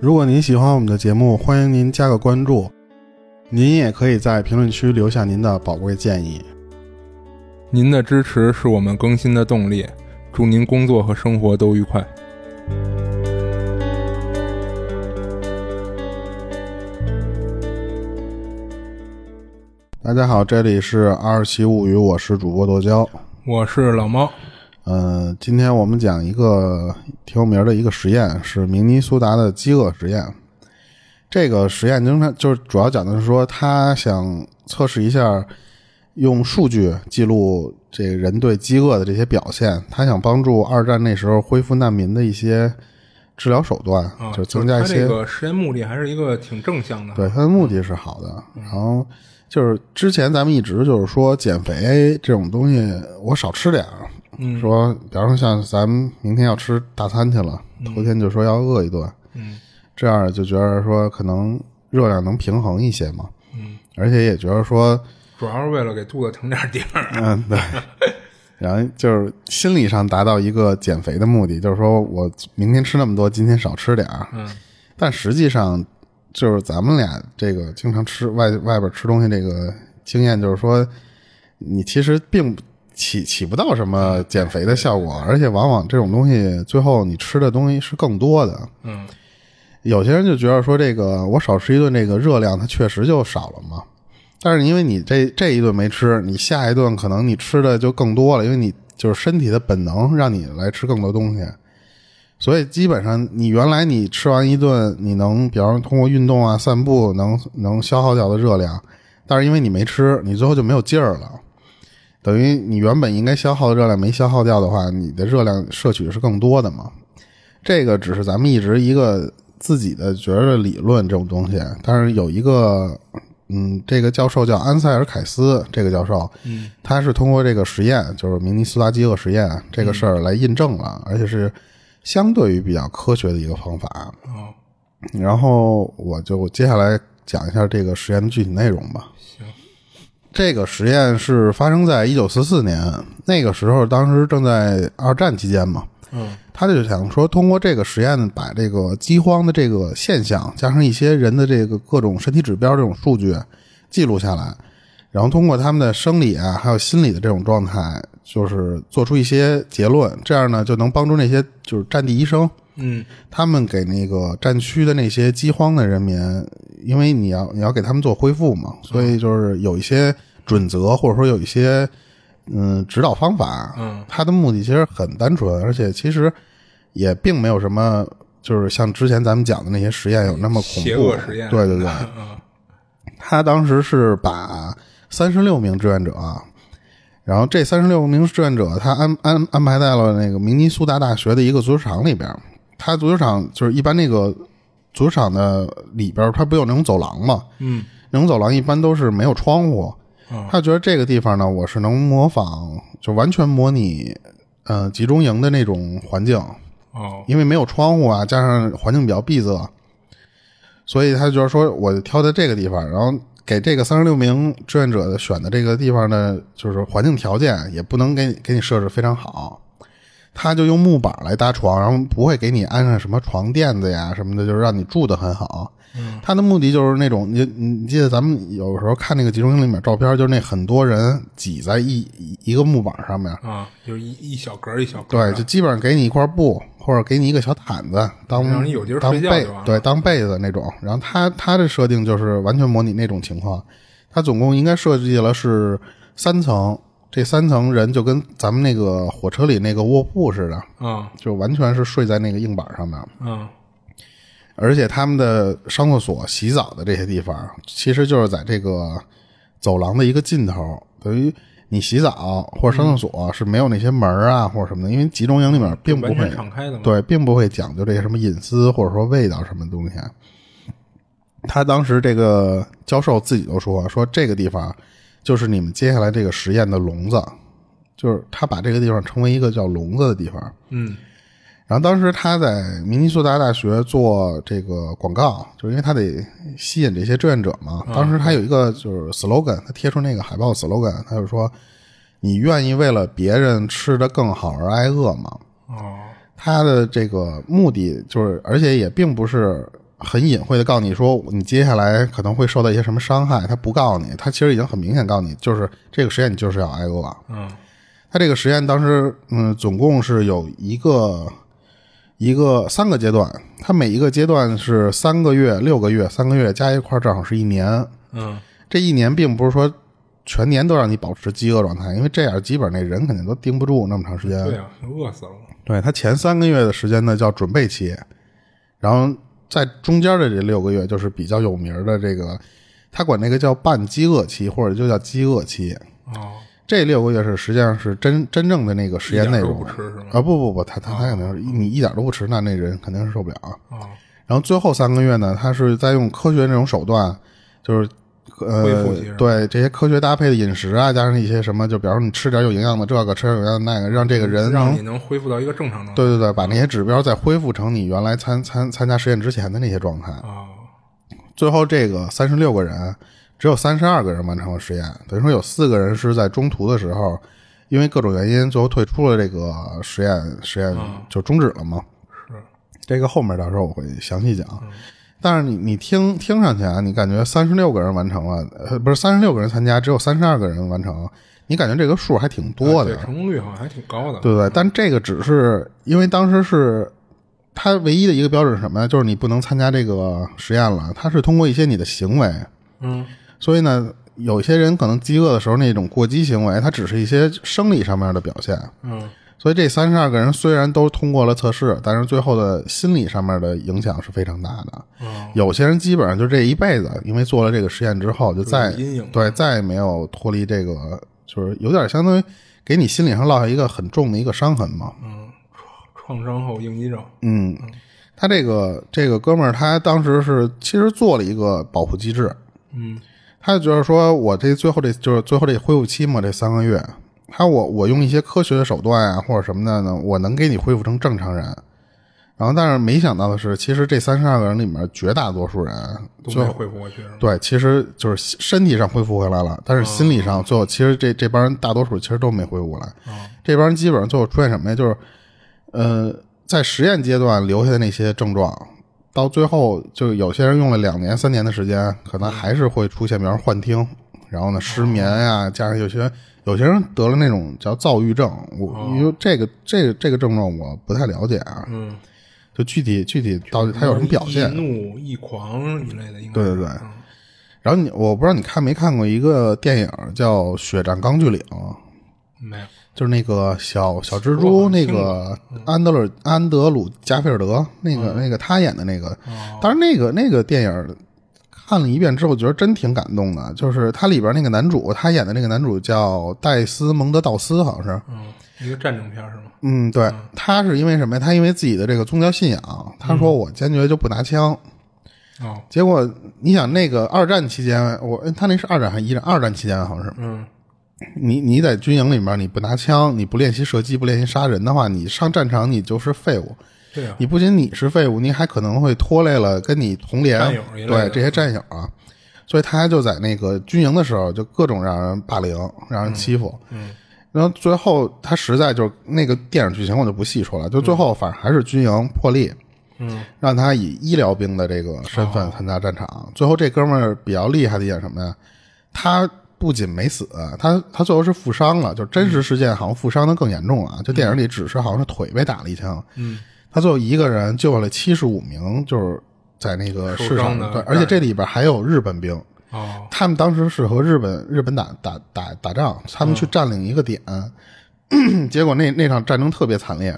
如果您喜欢我们的节目，欢迎您加个关注。您也可以在评论区留下您的宝贵建议。您的支持是我们更新的动力。祝您工作和生活都愉快。大家好，这里是《二七物语》，我是主播剁椒，我是老猫。嗯，今天我们讲一个挺有名的一个实验，是明尼苏达的饥饿实验。这个实验经常就是主要讲的是说，他想测试一下用数据记录这个人对饥饿的这些表现。他想帮助二战那时候恢复难民的一些治疗手段，就增加一些。这个实验目的还是一个挺正向的。对，他的目的是好的。然后就是之前咱们一直就是说减肥这种东西，我少吃点儿。说，比方说像咱们明天要吃大餐去了，头天就说要饿一顿，嗯，这样就觉得说可能热量能平衡一些嘛，嗯，而且也觉得说，主要是为了给肚子腾点地儿，嗯，对，然后就是心理上达到一个减肥的目的，就是说我明天吃那么多，今天少吃点儿，嗯，但实际上就是咱们俩这个经常吃外外边吃东西这个经验，就是说你其实并不。起起不到什么减肥的效果，而且往往这种东西最后你吃的东西是更多的。嗯，有些人就觉得说这个我少吃一顿，这个热量它确实就少了嘛。但是因为你这这一顿没吃，你下一顿可能你吃的就更多了，因为你就是身体的本能让你来吃更多东西。所以基本上你原来你吃完一顿，你能比方说通过运动啊、散步能能消耗掉的热量，但是因为你没吃，你最后就没有劲儿了。等于你原本应该消耗的热量没消耗掉的话，你的热量摄取是更多的嘛？这个只是咱们一直一个自己的觉得理论这种东西，但是有一个，嗯，这个教授叫安塞尔凯斯，这个教授，嗯，他是通过这个实验，就是明尼苏达饥饿实验这个事儿来印证了，而且是相对于比较科学的一个方法。哦，然后我就接下来讲一下这个实验的具体内容吧。这个实验是发生在一九四四年，那个时候当时正在二战期间嘛。嗯，他就想说，通过这个实验，把这个饥荒的这个现象，加上一些人的这个各种身体指标这种数据记录下来，然后通过他们的生理啊，还有心理的这种状态，就是做出一些结论。这样呢，就能帮助那些就是战地医生，嗯，他们给那个战区的那些饥荒的人民，因为你要你要给他们做恢复嘛，所以就是有一些准则，或者说有一些嗯指导方法。嗯，他的目的其实很单纯，而且其实也并没有什么，就是像之前咱们讲的那些实验有那么恐怖。邪恶实验。对对对，嗯，他当时是把三十六名志愿者，然后这三十六名志愿者，他安安安排在了那个明尼苏达大学的一个足球场里边。他足球场就是一般那个足球场的里边，它不有那种走廊吗？嗯，那种走廊一般都是没有窗户。嗯他觉得这个地方呢，我是能模仿，就完全模拟，呃，集中营的那种环境，哦，因为没有窗户啊，加上环境比较闭塞，所以他就是说，我挑在这个地方，然后给这个三十六名志愿者选的这个地方呢，就是环境条件也不能给你给你设置非常好，他就用木板来搭床，然后不会给你安上什么床垫子呀什么的，就是让你住的很好。嗯，他的目的就是那种，你你记得咱们有时候看那个集中营里面照片，就是那很多人挤在一一一个木板上面，啊，就是一一小格一小格对，就基本上给你一块布，或者给你一个小毯子当让你有地儿当被对当被子那种。然后他他的设定就是完全模拟那种情况，他总共应该设计了是三层，这三层人就跟咱们那个火车里那个卧铺似的，啊就完全是睡在那个硬板上面。嗯而且他们的上厕所、洗澡的这些地方，其实就是在这个走廊的一个尽头，等于你洗澡或者上厕所是没有那些门啊或者什么的，因为集中营里面并不会敞开的嘛。对，并不会讲究这些什么隐私或者说味道什么东西。他当时这个教授自己都说，说这个地方就是你们接下来这个实验的笼子，就是他把这个地方称为一个叫笼子的地方。嗯然后当时他在明尼苏达大学做这个广告，就是因为他得吸引这些志愿者嘛。当时他有一个就是 slogan，他贴出那个海报 slogan，他就说：“你愿意为了别人吃得更好而挨饿吗？哦，他的这个目的就是，而且也并不是很隐晦的告诉你说，你接下来可能会受到一些什么伤害。他不告诉你，他其实已经很明显告诉你，就是这个实验你就是要挨饿。嗯他这个实验当时，嗯，总共是有一个一个三个阶段，他每一个阶段是三个月、六个月、三个月加一块正好是一年。嗯这一年并不是说全年都让你保持饥饿状态，因为这样基本那人肯定都盯不住那么长时间。对呀、饿死了。对他前三个月的时间呢叫准备期，然后在中间的这六个月就是比较有名的这个，他管那个叫半饥饿期或者就叫饥饿期。哦，这六个月是实际上是真真正的那个实验内容不吃是吗啊！不不不，他他他肯定是你一点都不吃，那那人肯定是受不了。哦，然后最后三个月呢，他是在用科学那种手段，就是呃对这些科学搭配的饮食啊，加上一些什么，就比方说你吃点有营养的这个，吃点有营养的那个，让这个人让你能恢复到一个正常状态。对对对，把那些指标再恢复成你原来参参参加实验之前的那些状态。哦，最后这个三十六个人，只有三十二个人完成了实验，等于说有四个人是在中途的时候，因为各种原因最后退出了这个实验，实验就终止了嘛。是，这个后面到时候我会详细讲。但是你你听听上去啊，你感觉三十六个人完成了，呃，不是三十六个人参加，只有三十二个人完成，你感觉这个数还挺多的对，，成功率好像还挺高的。对不对？但这个只是因为当时是它唯一的一个标准是什么呀？就是你不能参加这个实验了，它是通过一些你的行为，嗯，所以呢，有些人可能饥饿的时候那种过激行为，它只是一些生理上面的表现。嗯所以这三十二个人虽然都通过了测试，但是最后的心理上面的影响是非常大的。嗯，有些人基本上就这一辈子，因为做了这个实验之后，就再阴影对再也没有脱离这个，就是有点相当于给你心理上落下一个很重的一个伤痕嘛。嗯，创伤后应激症。嗯，他这个这个哥们儿，他当时是其实做了一个保护机制，嗯他就觉得说我这最后这就是最后这恢复期嘛，这三个月，他我我用一些科学的手段啊或者什么的呢，我能给你恢复成正常人。然后，但是没想到的是，其实这三十二个人里面绝大多数人最恢复过去？对，其实就是身体上恢复回来了，但是心理上最后其实这这帮人大多数其实都没恢复过来。这帮人基本上最后出现什么呀？就是呃，在实验阶段留下的那些症状，到最后就有些人用了两年、三年的时间，可能还是会出现，比方幻听，然后呢失眠呀、加上有些有些人得了那种叫躁郁症，我因为这个这个这个症状我不太了解啊，嗯，就具体具体到底他有什么表现易？怒、易狂一类的，应该对对对嗯。然后你我不知道你看没看过一个电影叫《血战钢锯岭》，没有。就是那个小小蜘蛛，那个安德鲁安德鲁加菲尔德，那个、那个他演的那个，当然那个那个电影看了一遍之后，觉得真挺感动的。就是他里边那个男主，他演的那个男主叫戴斯蒙德道斯，好像是，嗯，一个战争片是吗？嗯，对，他是因为什么呀？他因为自己的这个宗教信仰，他说我坚决就不拿枪。哦，结果你想，那个二战期间，我他那是二战还是一战？二战期间好像是，嗯，你你在军营里面，你不拿枪，你不练习射击，不练习杀人的话，你上战场你就是废物。对啊，你不仅你是废物，你还可能会拖累了跟你同连对这些战友啊。所以他就在那个军营的时候，就各种让人霸凌，让人欺负。嗯，然后最后他实在就是那个电影剧情我就不细说了，就最后反正还是军营破例，嗯，让他以医疗兵的这个身份参加战场。最后这哥们儿比较厉害的一点什么呀？他不仅没死，他他最后是负伤了，就真实事件好像负伤的更严重了。就电影里只是好像是腿被打了一枪，嗯，他最后一个人救了七十五名，就是在那个市场的对，而且这里边还有日本兵。哦，他们当时是和日本日本打打打打仗，他们去占领一个点，结果那那场战争特别惨烈。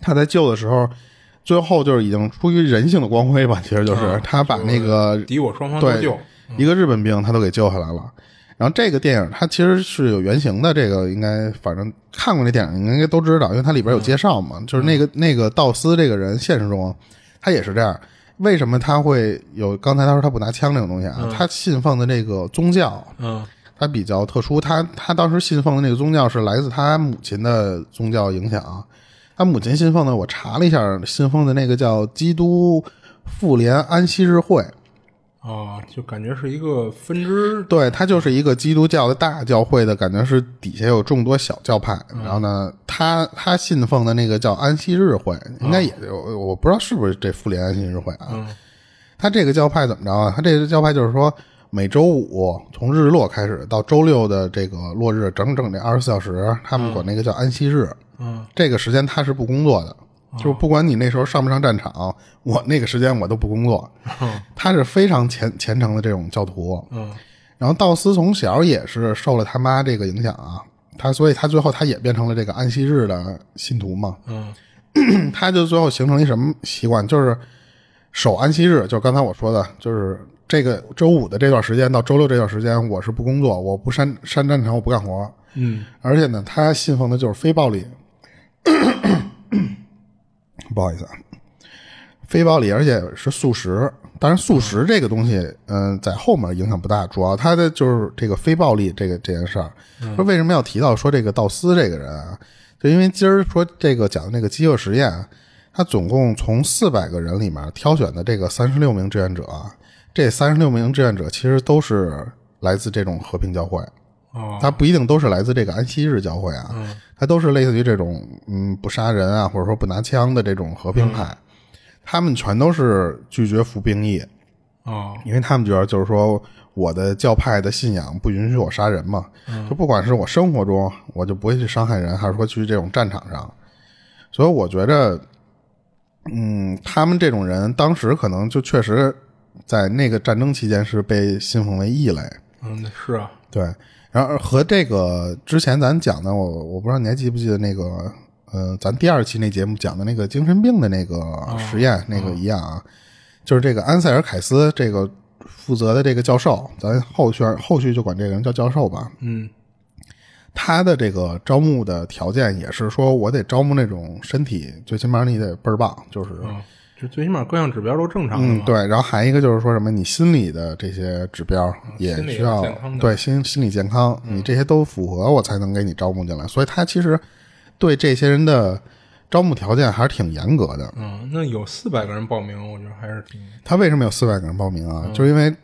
他在救的时候，最后就是已经出于人性的光辉吧，其实就是、嗯他把那个敌我双方都对救，一个日本兵他都给救下来了。然后这个电影它其实是有原型的，这个应该反正看过那电影应该都知道，因为它里边有介绍嘛。就是那个那个道斯这个人，现实中他也是这样。为什么他会有刚才他说他不拿枪这种东西啊？他信奉的那个宗教，嗯他比较特殊。他他当时信奉的那个宗教是来自他母亲的宗教影响。他母亲信奉的，我查了一下，信奉的那个叫基督复联安息日会。哦，就感觉是一个分支，对，它就是一个基督教的大教会的感觉，是底下有众多小教派。然后呢，他他信奉的那个叫安息日会，应该也有，我不知道是不是这妇联安息日会啊。他这个教派怎么着啊？他这个教派就是说，每周五从日落开始到周六的这个落日，整整这二十四小时，他们管那个叫安息日。嗯，这个时间他是不工作的。就不管你那时候上不上战场，我那个时间我都不工作。他是非常虔虔诚的这种教徒。嗯，然后道斯从小也是受了他妈这个影响啊，他所以他最后他也变成了这个安息日的信徒嘛。嗯，他就最后形成一什么习惯，就是守安息日，就刚才我说的，就是这个周五的这段时间到周六这段时间，我是不工作，我不上上战场，我不干活。嗯，而且呢，他信奉的就是非暴力。不好意思啊，非暴力，而且是素食。当然，素食这个东西，嗯，在后面影响不大。主要它的就是这个非暴力这个这件事儿。说为什么要提到说这个道斯这个人啊？就因为今儿说这个讲的那个饥饿实验，他总共从四百个人里面挑选的这个三十六名志愿者，这三十六名志愿者其实都是来自这种和平教会。哦，他不一定都是来自这个安息日教会啊，他都是类似于这种嗯不杀人啊，或者说不拿枪的这种和平派，他们全都是拒绝服兵役，哦，因为他们觉得就是说我的教派的信仰不允许我杀人嘛，就不管是我生活中我就不会去伤害人，还是说去这种战场上，所以我觉着，嗯，他们这种人当时可能就确实在那个战争期间是被信奉为异类，嗯，是啊，对。然后和这个之前咱讲的，我我不知道你还记不记得那个，呃，咱第二期那节目讲的那个精神病的那个实验那个一样啊，就是这个安塞尔凯斯这个负责的这个教授，咱后续后续就管这个人叫教授吧。嗯，他的这个招募的条件也是说我得招募那种身体最起码你得倍儿棒，就是。就最起码各项指标都正常。嗯，对。然后还一个就是说什么，你心理的这些指标也需要对心心理健康，你这些都符合，我才能给你招募进来。所以他其实对这些人的招募条件还是挺严格的。嗯，那有四百个人报名，我觉得还是挺。他为什么有四百个人报名啊？就是因为。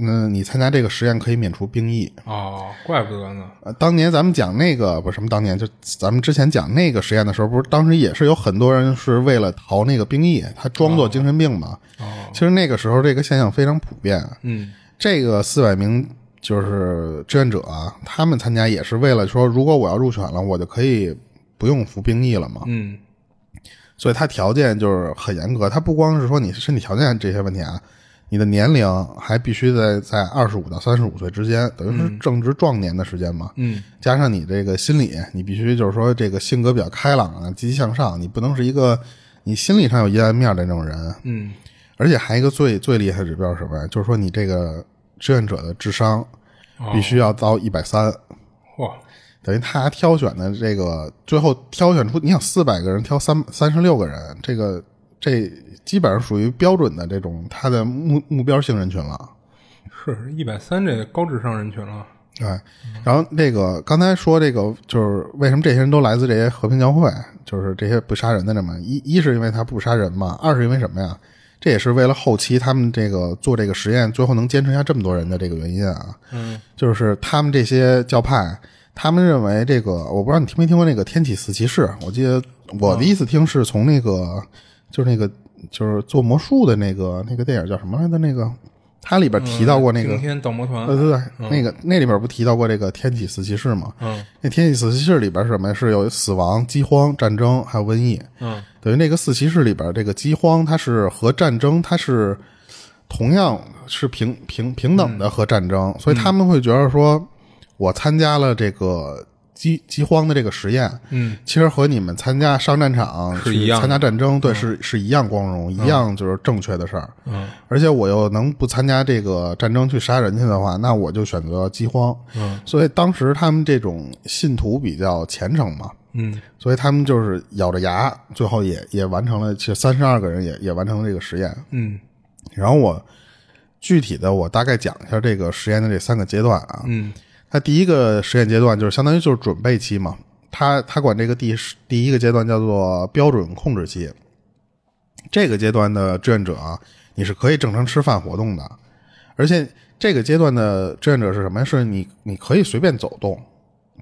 嗯，你参加这个实验可以免除兵役哦，怪不得呢。呃，当年咱们讲那个不是什么，当年就咱们之前讲那个实验的时候，不是当时也是有很多人是为了逃那个兵役，他装作精神病嘛。哦，其实那个时候这个现象非常普遍。嗯，这个四百名就是志愿者啊，他们参加也是为了说，如果我要入选了，我就可以不用服兵役了嘛。嗯，所以他条件就是很严格，他不光是说你身体条件这些问题啊。你的年龄还必须在在二十五到三十五岁之间，等于是正值壮年的时间嘛。嗯，加上你这个心理，你必须就是说这个性格比较开朗啊，积极向上，你不能是一个你心理上有阴暗面的那种人。嗯，而且还一个最最厉害的指标是什么呀？就是说你这个志愿者的智商必须要到一百三。哇，等于他挑选的这个最后挑选出，你想四百个人挑三三十六个人，这个这。基本上属于标准的这种他的目目标性人群了，是一百三这高智商人群了。对，然后这个刚才说这个就是为什么这些人都来自这些和平教会，就是这些不杀人的人嘛。一一是因为他不杀人嘛，二是因为什么呀？这也是为了后期他们这个做这个实验，最后能坚持下这么多人的这个原因啊。嗯，就是他们这些教派，他们认为这个我不知道你听没听过那个天启四骑士？我记得我第一次听是从那个就是那个。就是做魔术的那个那个电影叫什么来着？那个它里边提到过那个天盗魔团，对对对，那个那里边不提到过这个天启四骑士吗？嗯，那天启四骑士里边是什么？是有死亡、饥荒、战争还有瘟疫。嗯，等于那个四骑士里边这个饥荒，它是和战争它是同样是平平平等的和战争，所以他们会觉得说，我参加了这个。饥饥荒的这个实验，嗯，其实和你们参加上战场是一样，参加战争，对，是是一样光荣，一样就是正确的事儿。嗯，而且我又能不参加这个战争去杀人去的话，那我就选择饥荒。嗯，所以当时他们这种信徒比较虔诚嘛，嗯，所以他们就是咬着牙，最后也也完成了，其实三十二个人也也完成了这个实验。嗯，然后我具体的我大概讲一下这个实验的这三个阶段啊。嗯。它第一个实验阶段就是相当于就是准备期嘛，他他管这个第第一个阶段叫做标准控制期。这个阶段的志愿者啊，你是可以正常吃饭活动的，而且这个阶段的志愿者是什么？是你你可以随便走动，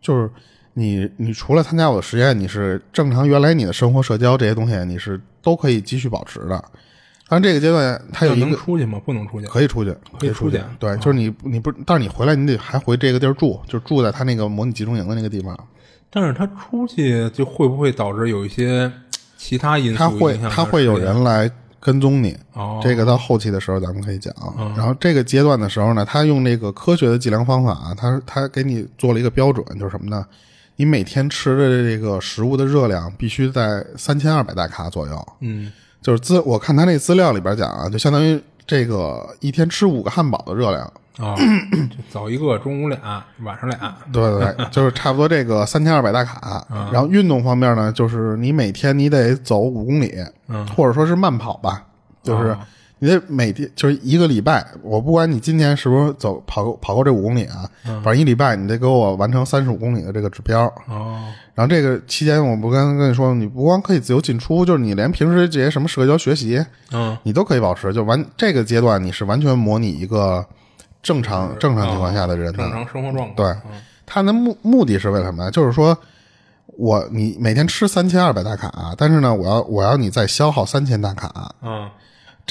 就是你你除了参加我的实验，你是正常原来你的生活、社交这些东西，你是都可以继续保持的。但这个阶段它有一能个出去吗？不能出去。可以出去，可以出去出对，就是你你不，但是你回来你得还回这个地儿住，就住在他那个模拟集中营的那个地方。但是他出去就会不会导致有一些其他因素他会影响他会有人来跟踪你，哦，这个到后期的时候咱们可以讲。然后这个阶段的时候呢，他用那个科学的计量方法，他他给你做了一个标准，就是什么呢？你每天吃的这个食物的热量必须在三千二百大卡左右。嗯就是资我看他那资料里边讲啊，就相当于这个一天吃五个汉堡的热量。啊，就早一个，中午俩，晚上俩。对对对，就是差不多这个三千二百大卡。然后运动方面呢，就是你每天你得走五公里，嗯或者说是慢跑吧，就是哦你得每天就是一个礼拜，我不管你今天是不是走跑够跑过这五公里啊，反正一礼拜你得给我完成三十五公里的这个指标。哦，然后这个期间，我不刚刚跟你说，你不光可以自由进出，就是你连平时这些什么社交学习，嗯你都可以保持。就完这个阶段，你是完全模拟一个正常正常情况下的人的。正常生活状态。对，他的目目的是为了什么呢？就是说我你每天吃三千二百大卡，但是呢，我要我要你再消耗三千大卡。嗯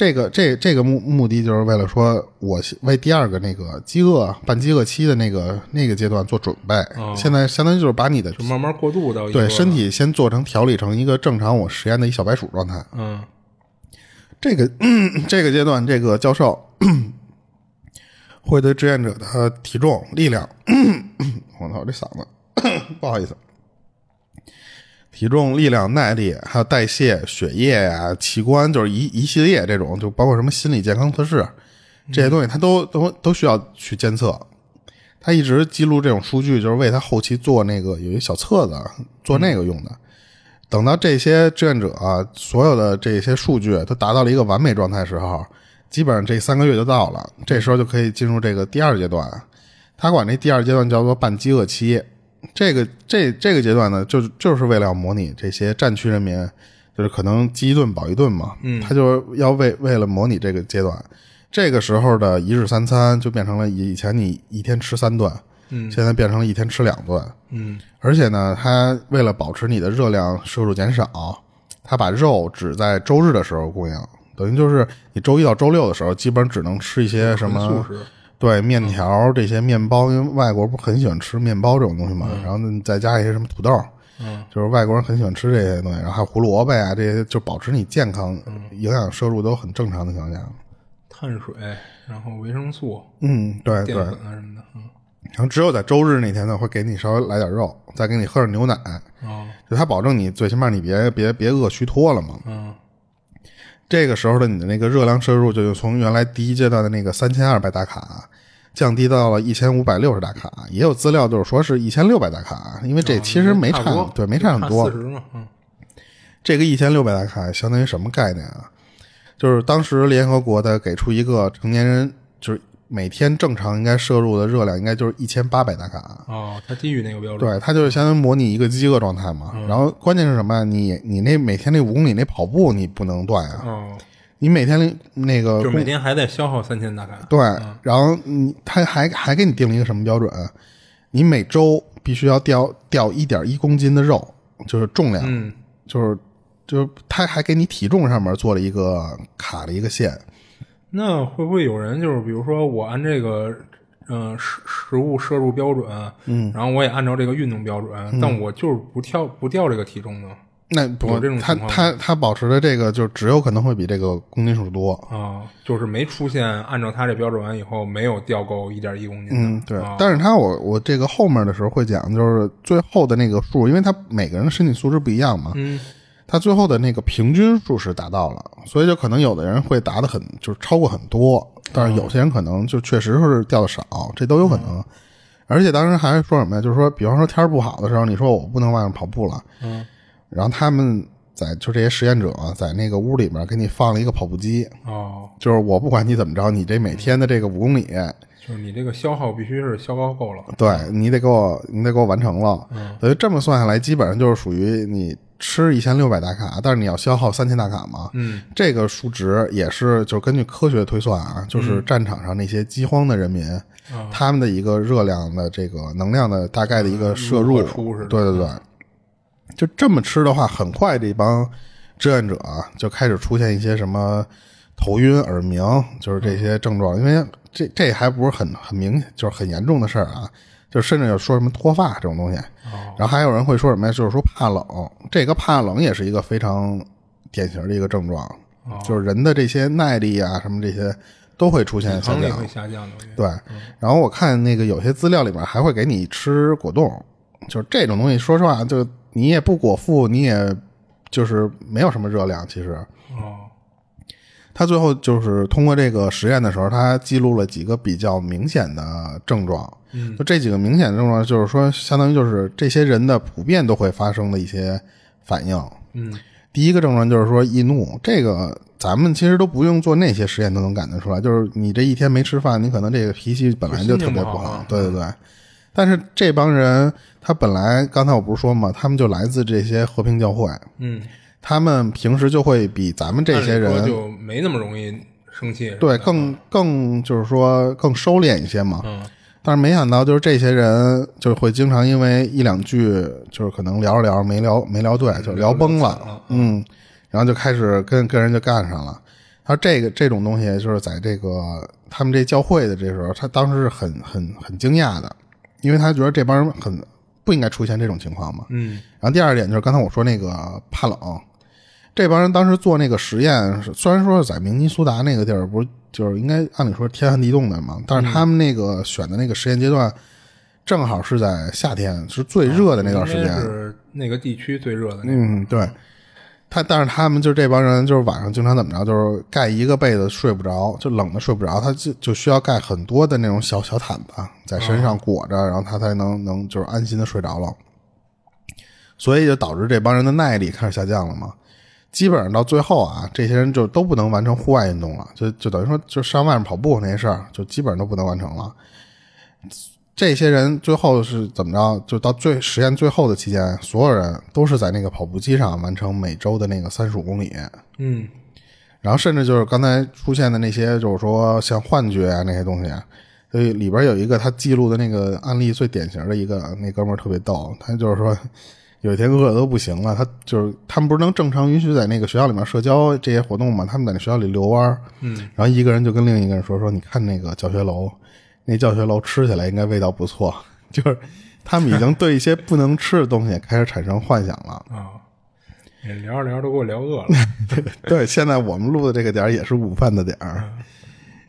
这个这这个目目的就是为了说，我为第二个那个饥饿半饥饿期的那个那个阶段做准备。现在相当于就是把你的就慢慢过渡到对身体先做成调理成一个正常我实验的一小白鼠状态。嗯这个、这个阶段，这个教授会对志愿者的体重、力量，我操，这嗓子 不好意思，体重、力量、耐力，还有代谢、血液啊、器官，就是一一系列这种，就包括什么心理健康测试这些东西，他都都都需要去监测。他一直记录这种数据，就是为他后期做那个有一小册子做那个用的。等到这些志愿者、啊、所有的这些数据都达到了一个完美状态时候，基本上这三个月就到了，这时候就可以进入这个第二阶段。他管这第二阶段叫做半饥饿期。这个这这个阶段呢，就就是为了要模拟这些战区人民，就是可能饥一顿饱一顿嘛。嗯，他就要为为了模拟这个阶段，这个时候的一日三餐就变成了以以前你一天吃三顿，嗯现在变成了一天吃两顿。嗯而且呢，他为了保持你的热量摄入减少，他把肉只在周日的时候供应，等于就是你周一到周六的时候，基本上只能吃一些什么对面条这些面包，因为外国不很喜欢吃面包这种东西嘛，然后呢再加一些什么土豆，嗯，就是外国人很喜欢吃这些东西，然后还有胡萝卜呀这些，就保持你健康、营养摄入都很正常的情况下。碳水，然后维生素、嗯，对对淀。粉啊什么的。嗯然后只有在周日那天呢，会给你稍微来点肉，再给你喝点牛奶，哦就他保证你最起码你别别别饿虚脱了嘛。嗯这个时候的你的那个热量摄入就从原来第一阶段的那个三千二百大卡，降低到了一千五百六十大卡。也有资料就是说是一千六百大卡，因为这其实没差，对，没差很多四。十嘛。嗯这个一千六百大卡相当于什么概念啊？就是当时联合国的给出一个成年人就是每天正常应该摄入的热量，应该就是一千八百大卡。哦，它低于那个标准。对，它就是相当于模拟一个饥饿状态嘛。然后关键是什么呀？你你那每天那五公里那跑步你不能断啊，哦，你每天那那个就是每天还得消耗三千大卡。对，然后你他还还给你定了一个什么标准？你每周必须要掉掉一点一公斤的肉，就是重量，嗯就是就是他还给你体重上面做了一个卡了一个线。那会不会有人就是，比如说我按这个，嗯、食食物摄入标准，嗯，然后我也按照这个运动标准，但我就是不跳不掉这个体重呢？那不这种，他他他保持的这个就只有可能会比这个公斤数多。啊，就是没出现按照他这标准完以后没有掉够一点一公斤。嗯，对啊。但是他我我这个后面的时候会讲，就是最后的那个数，因为他每个人的身体素质不一样嘛，嗯他最后的那个平均数是达到了，所以就可能有的人会答的很，就是超过很多，但是有些人可能就确实是掉的少，这都有可能。而且当时还说什么呀？就是说，比方说天儿不好的时候，你说我不能外面跑步了，嗯，然后他们在就这些实验者在那个屋里面给你放了一个跑步机，哦，就是我不管你怎么着，你这每天的这个五公里，就是你这个消耗必须是消耗够了。对你得给我你得给我完成了。嗯所以这么算下来，基本上就是属于你吃一千六百大卡，但是你要消耗三千大卡嘛。嗯，这个数值也是就是根据科学推算啊，就是战场上那些饥荒的人民。他们的一个热量的这个能量的大概的一个摄入，对对对，就这么吃的话，很快这帮志愿者就开始出现一些什么头晕、耳鸣，就是这些症状。因为这这还不是很很明，就是很严重的事儿啊，就甚至有说什么脱发这种东西。然后还有人会说什么呀？就是说怕冷，这个怕冷也是一个非常典型的一个症状，就是人的这些耐力啊，什么这些。都会出现下降，会下降的。对，然后我看那个有些资料里面还会给你吃果冻，就是这种东西。说实话，就你也不果腹，你也就是没有什么热量。其实，哦，他最后就是通过这个实验的时候，他记录了几个比较明显的症状。嗯，就这几个明显的症状，就是说，相当于就是这些人的普遍都会发生的一些反应。嗯，第一个症状就是说易怒，这个。咱们其实都不用做那些实验，都能感觉出来。就是你这一天没吃饭，你可能这个脾气本来就特别不好。对对对。但是这帮人，他本来刚才我不是说嘛，他们就来自这些和平教会。嗯。他们平时就会比咱们这些人就没那么容易生气。对，更更就是说更收敛一些嘛。嗯。但是没想到，就是这些人就会经常因为一两句，就是可能聊着聊着没聊没聊对，就聊崩了。嗯。然后就开始跟跟人就干上了，他说这个这种东西就是在这个他们这教会的这时候，他当时是很很很惊讶的，因为他觉得这帮人很不应该出现这种情况嘛。嗯。然后第二点就是刚才我说那个怕冷，这帮人当时做那个实验，虽然说是在明尼苏达那个地儿，不是就是应该按理说天寒地冻的嘛，但是他们那个选的那个实验阶段，正好是在夏天，是最热的那段时间，是那个地区最热的。嗯，对。他但是他们就这帮人就是晚上经常怎么着，就是盖一个被子睡不着，就冷的睡不着，他就就需要盖很多的那种小小毯子在身上裹着，然后他才能能就是安心的睡着了。所以就导致这帮人的耐力开始下降了嘛。基本上到最后啊，这些人就都不能完成户外运动了，就就等于说就上外面跑步那些事儿，就基本上都不能完成了。这些人最后是怎么着？就到最实验最后的期间，所有人都是在那个跑步机上完成每周的那个三十五公里。嗯，然后甚至就是刚才出现的那些，就是说像幻觉啊那些东西，所以里边有一个他记录的那个案例最典型的一个，那哥们儿特别逗，他就是说有一天饿的都不行了，他就是他们不是能正常允许在那个学校里面社交这些活动嘛？他们在那学校里遛弯儿。嗯，然后一个人就跟另一个人说说，你看那个教学楼。那教学楼吃起来应该味道不错，就是他们已经对一些不能吃的东西开始产生幻想了 啊！聊着聊着都给我聊饿了。对，现在我们录的这个点儿也是午饭的点儿。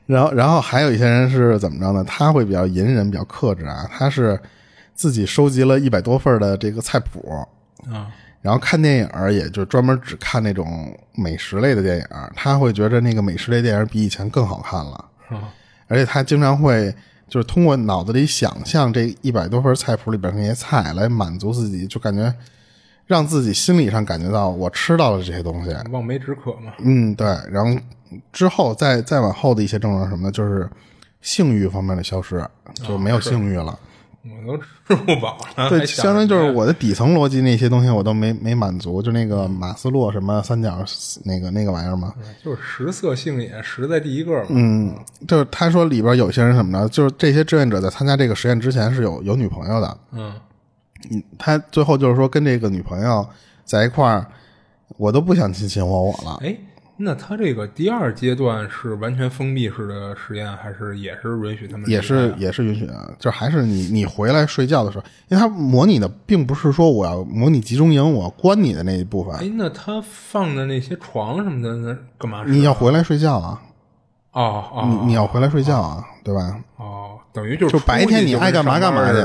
然后，然后还有一些人是怎么着呢？他会比较隐忍，比较克制啊。他是自己收集了一百多份的这个菜谱啊，然后看电影也就专门只看那种美食类的电影。他会觉得那个美食类电影比以前更好看了啊，而且他经常会。就是通过脑子里想象这一百多份菜谱里边那些菜来满足自己，就感觉让自己心理上感觉到我吃到了这些东西，望梅止渴嘛。嗯，对。然后之后再再往后的一些症状什么的，就是性欲方面的消失，就没有性欲了。我都吃不饱了，对，相当于就是我的底层逻辑那些东西我都没没满足，就那个马斯洛什么三角那个那个玩意儿嘛，就是食色性也，食在第一个嘛。嗯，就是他说里边有些人什么的，就是这些志愿者在参加这个实验之前是有有女朋友的。嗯，嗯，他最后就是说跟这个女朋友在一块儿，我都不想亲亲我我了。哎。那他这个第二阶段是完全封闭式的实验，还是也是允许他们？也是也是允许啊，就还是你你回来睡觉的时候，因为他模拟的并不是说我要模拟集中营，我要关你的那一部分。哎，那他放的那些床什么的，那干嘛？你要回来睡觉啊！哦哦，你你要回来睡觉啊，对吧？哦，等于就是就白天你爱干嘛干嘛去。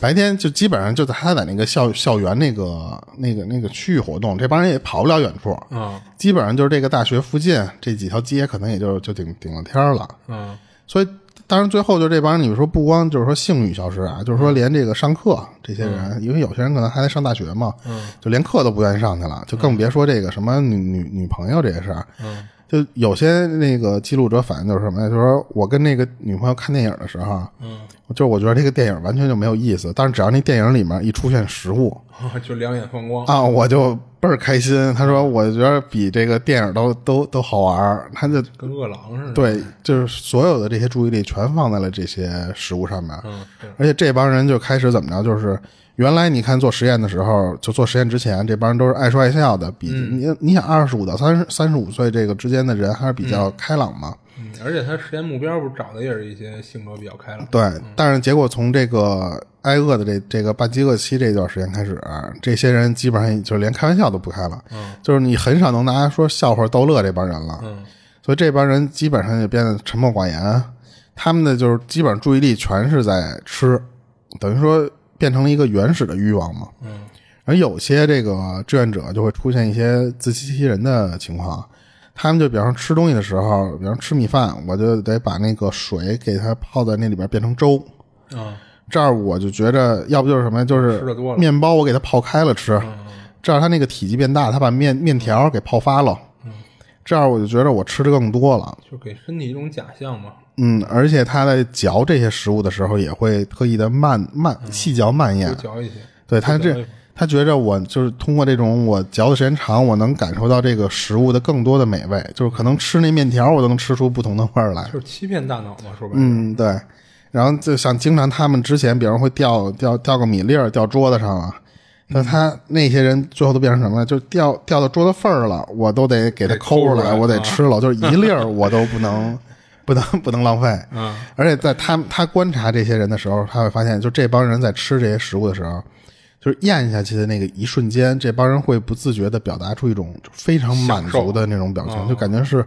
白天就基本上就在他在那个校校园那个那个那个区域活动，这帮人也跑不了远处，嗯，基本上就是这个大学附近这几条街，可能也就就顶顶了天了，嗯，所以当然最后就这帮人，你说不光就是说性欲消失啊，就是说连这个上课这些人，因为有些人可能还在上大学嘛，嗯，就连课都不愿意上去了，就更别说这个什么女女女朋友这些事儿。嗯，就有些那个记录者反映就是什么呀？就是说我跟那个女朋友看电影的时候，嗯，就是我觉得这个电影完全就没有意思，但是只要那电影里面一出现食物 就两眼放光啊，我就倍儿开心。他说我觉得比这个电影都都都好玩儿，他就跟饿狼似的。对，就是所有的这些注意力全放在了这些食物上面。嗯，对，而且这帮人就开始怎么着？就是原来你看做实验的时候，就做实验之前，这帮人都是爱说爱笑的，比你你想二十五到三十三十五岁这个之间的人还是比较开朗嘛。嗯，而且他实验目标不是找的也是一些性格比较开朗。对，但是结果从这个挨饿的这这个半饥饿期这段时间开始，这些人基本上就连开玩笑都不开了，嗯，就是你很少能拿说笑话逗乐这帮人了。嗯，所以这帮人基本上就变得沉默寡言，他们的就是基本上注意力全是在吃，等于说变成了一个原始的欲望嘛。嗯，而有些这个志愿者就会出现一些自欺欺人的情况，他们就比方说吃东西的时候，比方吃米饭，我就得把那个水给它泡在那里边变成粥。啊，这样我就觉着，要不就是什么，就是面包我给它泡开了吃，这样它那个体积变大，它把面面条给泡发了，这样我就觉得我吃的更多了。就给身体一种假象嘛。嗯，而且他在嚼这些食物的时候，也会特意的慢慢细嚼慢咽多。嚼一些。对他这他觉着我就是通过这种我嚼的时间长，我能感受到这个食物的更多的美味，就是可能吃那面条，我都能吃出不同的味儿来。就是欺骗大脑嘛，说白了。嗯，对。然后就像经常他们之前，比方会掉掉掉个米粒儿掉桌子上了，但他那些人最后都变成什么呢？就掉掉到桌子缝儿了，我都得给他抠出来，我得啊吃了，就是一粒儿我都不能不能不能浪费。嗯而且在他他观察这些人的时候，他会发现，就这帮人在吃这些食物的时候，就是咽下去的那个一瞬间，这帮人会不自觉的表达出一种非常满足的那种表情，就感觉是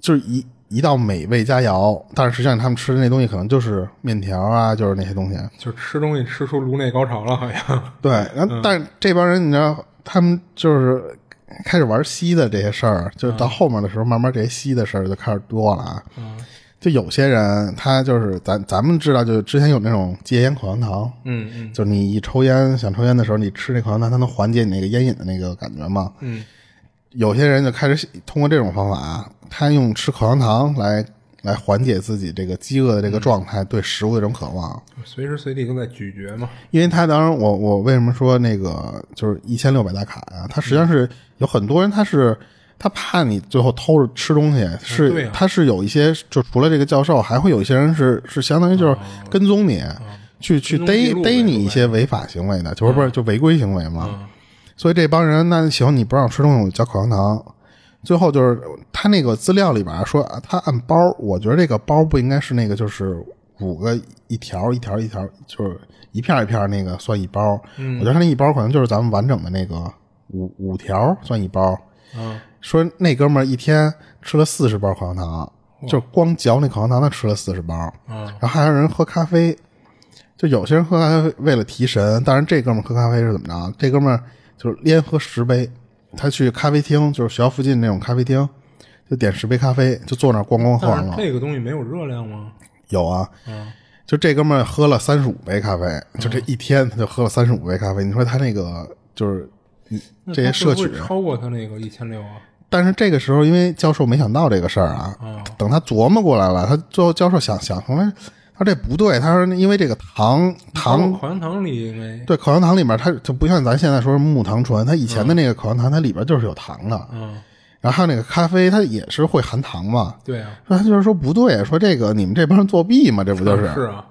就是一一道美味佳肴。但是实际上他们吃的那东西可能就是面条啊，就是那些东西。就是吃东西吃出颅内高潮了，好像。对，然后但是这帮人你知道，他们就是开始玩吸的这些事儿，就是到后面的时候，慢慢这些吸的事儿就开始多了啊。嗯。就有些人他就是咱咱们知道，就是之前有那种戒烟口香糖，嗯嗯。就是你一抽烟想抽烟的时候，你吃那口香糖，它能缓解你那个烟瘾的那个感觉嘛。嗯。有些人就开始通过这种方法，他用吃口香糖来来缓解自己这个饥饿的这个状态，对食物的这种渴望。随时随地都在咀嚼嘛。因为他当然我我为什么说那个就是一千六百大卡呀、他实际上是有很多人他是他怕你最后偷着吃东西，是、他是有一些就除了这个教授，还会有一些人是是相当于就是跟踪你，去去逮逮你一些违法行为的，就是不是就违规行为嘛。嗯所以这帮人那行，你不让我吃东西，我嚼口香糖。最后就是他那个资料里边说，啊他按包，我觉得这个包不应该是那个，就是五个一条一条一条，就是一片一片那个算一包。我觉得他那一包可能就是咱们完整的那个五五条算一包。嗯说那哥们儿一天吃了四十包口香糖，就光嚼那口香糖他吃了四十包。嗯然后还有人喝咖啡，就有些人喝咖啡为了提神，当然这哥们儿喝咖啡是怎么着？这哥们儿就是连喝十杯，他去咖啡厅，就是学校附近那种咖啡厅，就点十杯咖啡，就坐那儿咣咣喝完了。这个东西没有热量吗？有啊，嗯就这哥们儿喝了三十五杯咖啡，就这一天他就喝了三十五杯咖啡。你说他那个就是这些摄取超过他那个一千六啊？但是这个时候因为教授没想到这个事儿啊，等他琢磨过来了，他最后教授想想出来，这不对，他说因为这个糖糖口香糖里对，口香糖里面它就不像咱现在说是木糖醇，它以前的那个口香糖它里边就是有糖的。嗯然后还有那个咖啡，它也是会含糖嘛。对啊说他就是说不对，说这个你们这帮人作弊嘛，这不就是？是啊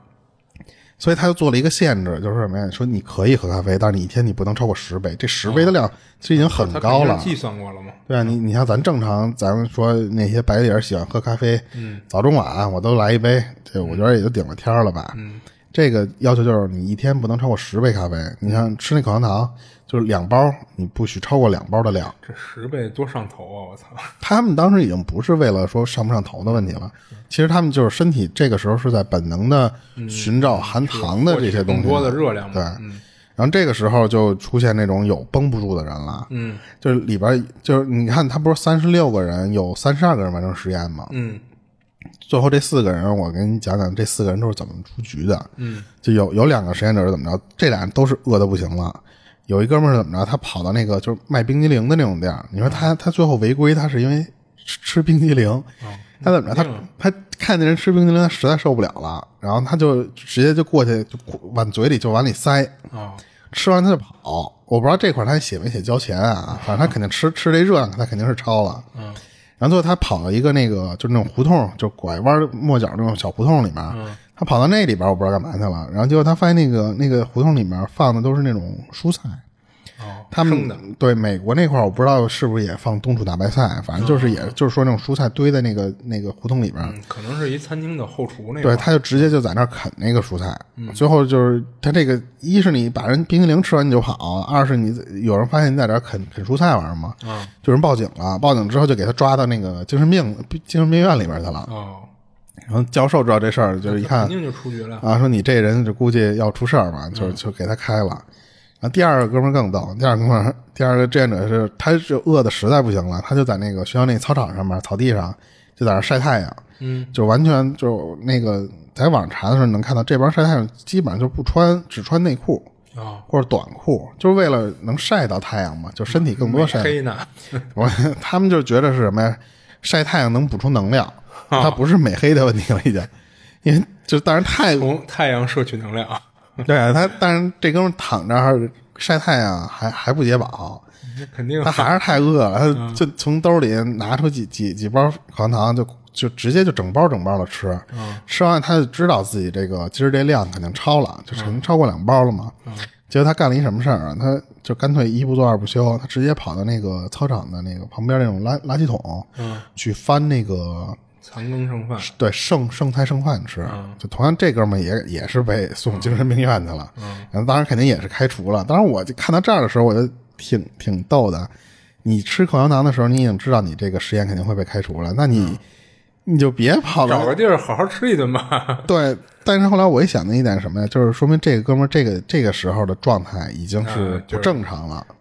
所以他就做了一个限制，就是什么呀？说你可以喝咖啡，但是你一天你不能超过十杯，这十杯的量其实已经很高了。计算过了吗？对啊，你你像咱正常，咱们说那些白领喜欢喝咖啡，嗯早中晚我都来一杯，这我觉得也就顶了天儿了吧。嗯这个要求就是你一天不能超过十杯咖啡。你像吃那口香糖，就是两包，你不许超过两包的量。这十倍多上头啊！我操！他们当时已经不是为了说上不上头的问题了，其实他们就是身体这个时候是在本能的寻找含糖的这些东西，更多的热量。对，嗯然后这个时候就出现那种有绷不住的人了，嗯就是里边就是你看他不是三十六个人，有三十二个人完成实验吗？嗯最后这四个人，我给你讲讲这四个人都是怎么出局的。嗯，就有有两个实验者是怎么着，这俩人都是饿的不行了。有一哥们儿怎么着，他跑到那个就是卖冰激凌的那种店儿，你说他他最后违规，他是因为吃吃冰激凌。他怎么着？他他看见人吃冰激凌，他实在受不了了，然后他就直接就过去就往嘴里就往里塞。啊，吃完他就跑，我不知道这块他写没写交钱啊，反正他肯定吃吃这热量，他肯定是超了。嗯，然后最后他跑到一个那个就是那种胡同，就拐弯抹角那种小胡同里面，他跑到那里边，我不知道干嘛去了。然后结果他发现那个那个胡同里面放的都是那种蔬菜，哦，他们对美国那块儿我不知道是不是也放冬储大白菜，反正就是也就是说那种蔬菜堆在那个那个胡同里边，嗯，可能是一餐厅的后厨那对，他就直接就在那儿啃那个蔬菜，最后就是他这个一是你把人冰淇淋吃完你就跑，二是你有人发现你在这儿啃啃蔬菜玩意儿嘛，啊就人报警了，报警之后就给他抓到那个精神病精神病院里边去了，哦，然后教授知道这事儿，就是一看肯定就出局了。啊，说你这人就估计要出事儿嘛，就就给他开了。然后第二个哥们儿更逗，第二个哥们儿，第二个志愿者是，他是饿的实在不行了，他就在那个学校那操场上面草地上就在那晒太阳，嗯，就完全就那个在网上查的时候能看到，这帮晒太阳基本上就不穿，只穿内裤啊，或者短裤，就是为了能晒到太阳嘛，就身体更多晒。黑呢，我 他们就觉得是什么呀？晒太阳能补充能量，它不是美黑的问题了，已经，因为就当然太从太阳摄取能量。对他，但是这哥们躺这儿晒太阳还还不解饱，那肯定。他还是太饿了，他就从兜里拿出几几几包口香糖，就就直接就整包整包的吃。吃完他就知道自己这个今儿这量肯定超了，就肯定超过两包了嘛。结果他干了一什么事儿啊？他就干脆一不做二不休，他直接跑到那个操场的那个旁边那种垃垃圾桶，去翻那个残羹剩饭。对剩剩菜剩饭吃，就同样这哥们儿也也是被送精神病院去了，然后当然肯定也是开除了。当然我就看到这儿的时候，我就挺挺逗的。你吃口香糖的时候，你已经知道你这个实验肯定会被开除了，那你、你就别跑了。找个地儿好好吃一顿吧。对，但是后来我一想的一点是什么呀？就是说明这个哥们儿这个这个时候的状态已经是不正常了。就是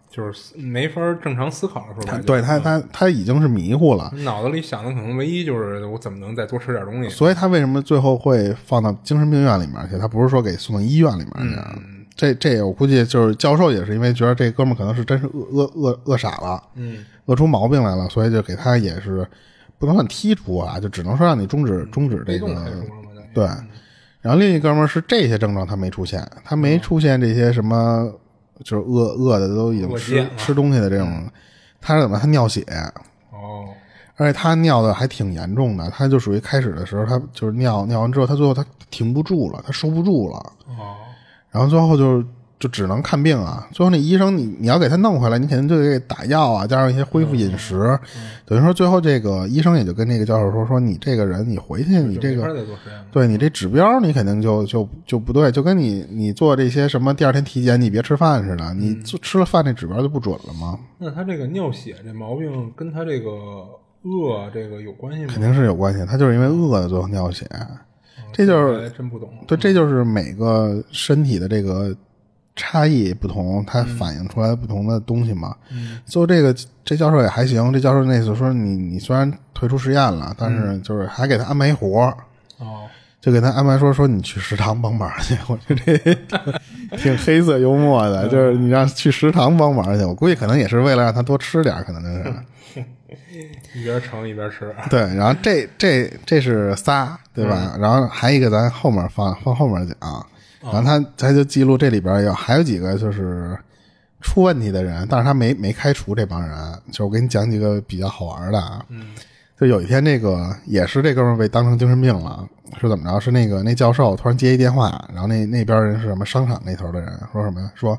没法正常思考的时候，他，对他他他已经是迷糊了，脑子里想的可能唯一就是我怎么能再多吃点东西。所以他为什么最后会放到精神病院里面去？他不是说给送到医院里面去。这这我估计就是教授也是因为觉得这哥们可能是真是饿饿饿饿傻了，嗯，饿出毛病来了，所以就给他也是不能算剔除啊，就只能说让你终止终止这个对。然后另一哥们儿是这些症状他没出现，他没出现这些什么就是饿饿的都已经吃吃东西的这种，他是怎么他尿血，哦，而且他尿的还挺严重的，他就属于开始的时候他就是尿尿完之后，他最后他停不住了，他收不住了，哦，然后最后就就只能看病啊。最后那医生你你要给他弄回来，你肯定就得给打药啊，加上一些恢复饮食。等于说最后这个医生也就跟那个教授说说你这个人你回去你这个。对你这指标你肯定就就就不对，就跟你你做这些什么第二天体检你别吃饭似的，你做吃了饭这指标就不准了吗？那他这个尿血这毛病跟他这个饿这个有关系吗？肯定是有关系，他就是因为饿的最后尿血，这就是真不懂。对，这就是每个身体的这个差异不同，它反映出来不同的东西嘛。做这个，这教授也还行。这教授那次说你，你虽然退出实验了，但是就是还给他安排一活儿，哦，就给他安排说说你去食堂帮忙去。我觉得这挺黑色幽默的，就是你让去食堂帮忙去。我估计可能也是为了让他多吃点，可能就是。一边盛一边吃。对，然后这这这是仨，对吧？然后还有一个咱后面放放后面讲，然后他他就记录这里边有还有几个就是出问题的人，但是他没没开除这帮人。就我给你讲几个比较好玩的啊，就有一天这个也是这哥们儿被当成精神病了，是怎么着？是那个那教授突然接一电话，然后那那边人是什么商场那头的人说什么呀？说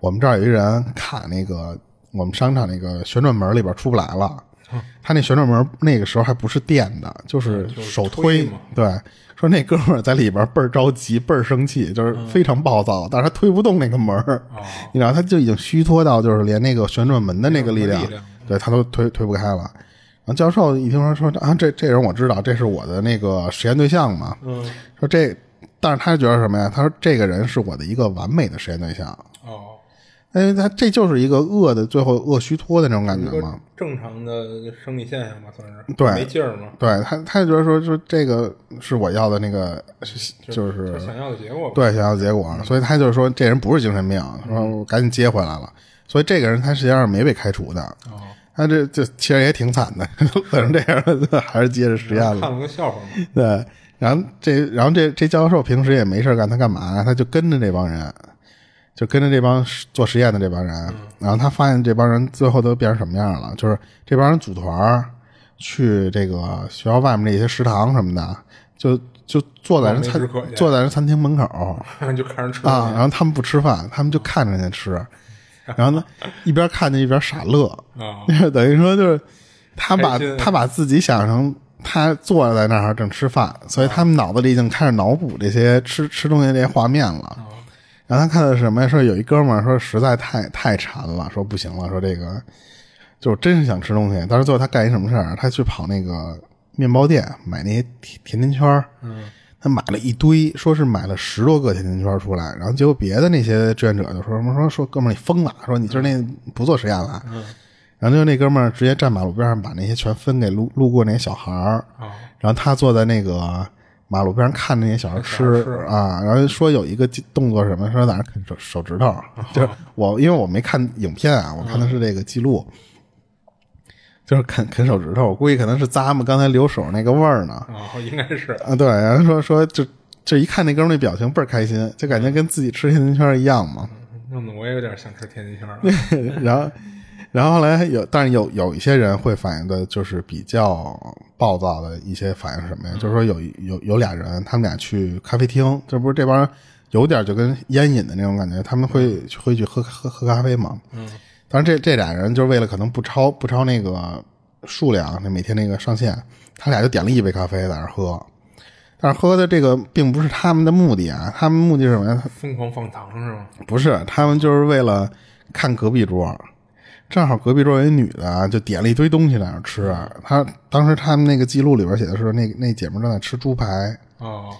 我们这儿有一人卡那个我们商场那个旋转门里边出不来了。他那旋转门那个时候还不是电的，就是就是手推对，说那哥们儿在里边倍儿着急，倍儿生气，就是非常暴躁，但是他推不动那个门儿，你知道，他就已经虚脱到就是连那个旋转门的那个力量，对他都推推不开了。然后教授一听说说啊，这这人我知道，这是我的那个实验对象嘛，嗯，说这，但是他觉得什么呀？他说这个人是我的一个完美的实验对象。哦，因为他这就是一个饿的最后饿虚脱的那种感觉嘛。正常的生理现象吧，算是对没劲儿嘛，对他，他就觉得说，说这个是我要的那个，就是就想要的结果。对想要的结果，所以他就是说，这人不是精神病，说我赶紧接回来了。所以这个人他实际上是没被开除的，哦，他这这其实也挺惨的，饿成这样了，还是接着实验了。看了个笑话嘛。对，然后这然后这这教授平时也没事干，他干嘛？他就跟着这帮人，就跟着这帮做实验的这帮人。然后他发现这帮人最后都变成什么样了？就是这帮人组团去这个学校外面那些食堂什么的，就就坐在人餐坐在人餐厅门口 就看人吃啊，然后他们不吃饭，他们就看着人家吃，然后呢一边看着一边傻乐，啊，等于说就是他把他把自己想成他坐在那儿正吃饭，所以他们脑子里已经开始脑补这些吃吃东西这些画面了。然后他看到什么呀？说有一哥们儿说实在太太馋了，说不行了，说这个就是真是想吃东西。但是最后他干一什么事儿？他去跑那个面包店买那些甜甜甜圈儿嗯，他买了一堆，说是买了十多个甜甜圈出来，然后结果别的那些志愿者就说什么说说哥们儿你疯了，说你今儿那不做实验了，然后就那哥们儿直接站马路边上把那些全分给路路过那些小孩儿，啊，然后他坐在那个马路边看着那些小孩吃啊，然后说有一个动作是什么，说在那啃手手指头，就是我因为我没看影片啊，我看的是这个记录。就是啃啃手指头，我估计可能是咂摸刚才留手那个味儿呢。啊，应该是啊，对，然后说说就就一看那哥们那表情倍儿开心，就感觉跟自己吃甜甜圈一样嘛。弄得我也有点想吃甜甜圈了。然后，然后后来有，但是有有一些人会反映的，就是比较暴躁的一些反应是什么呀？就是说有有有俩人，他们俩去咖啡厅，这不是这帮人有点就跟烟瘾的那种感觉，他们会会去喝喝喝咖啡嘛。嗯，当然这这俩人就是为了可能不超不超那个数量，那每天那个上限，他俩就点了一杯咖啡在那儿喝。但是喝的这个并不是他们的目的啊，他们目的是什么呀？疯狂放糖是吗？不是，他们就是为了看隔壁桌，正好隔壁桌有一女的就点了一堆东西在那吃。她当时他们那个记录里边写的是，那那姐们正在吃猪排，哦，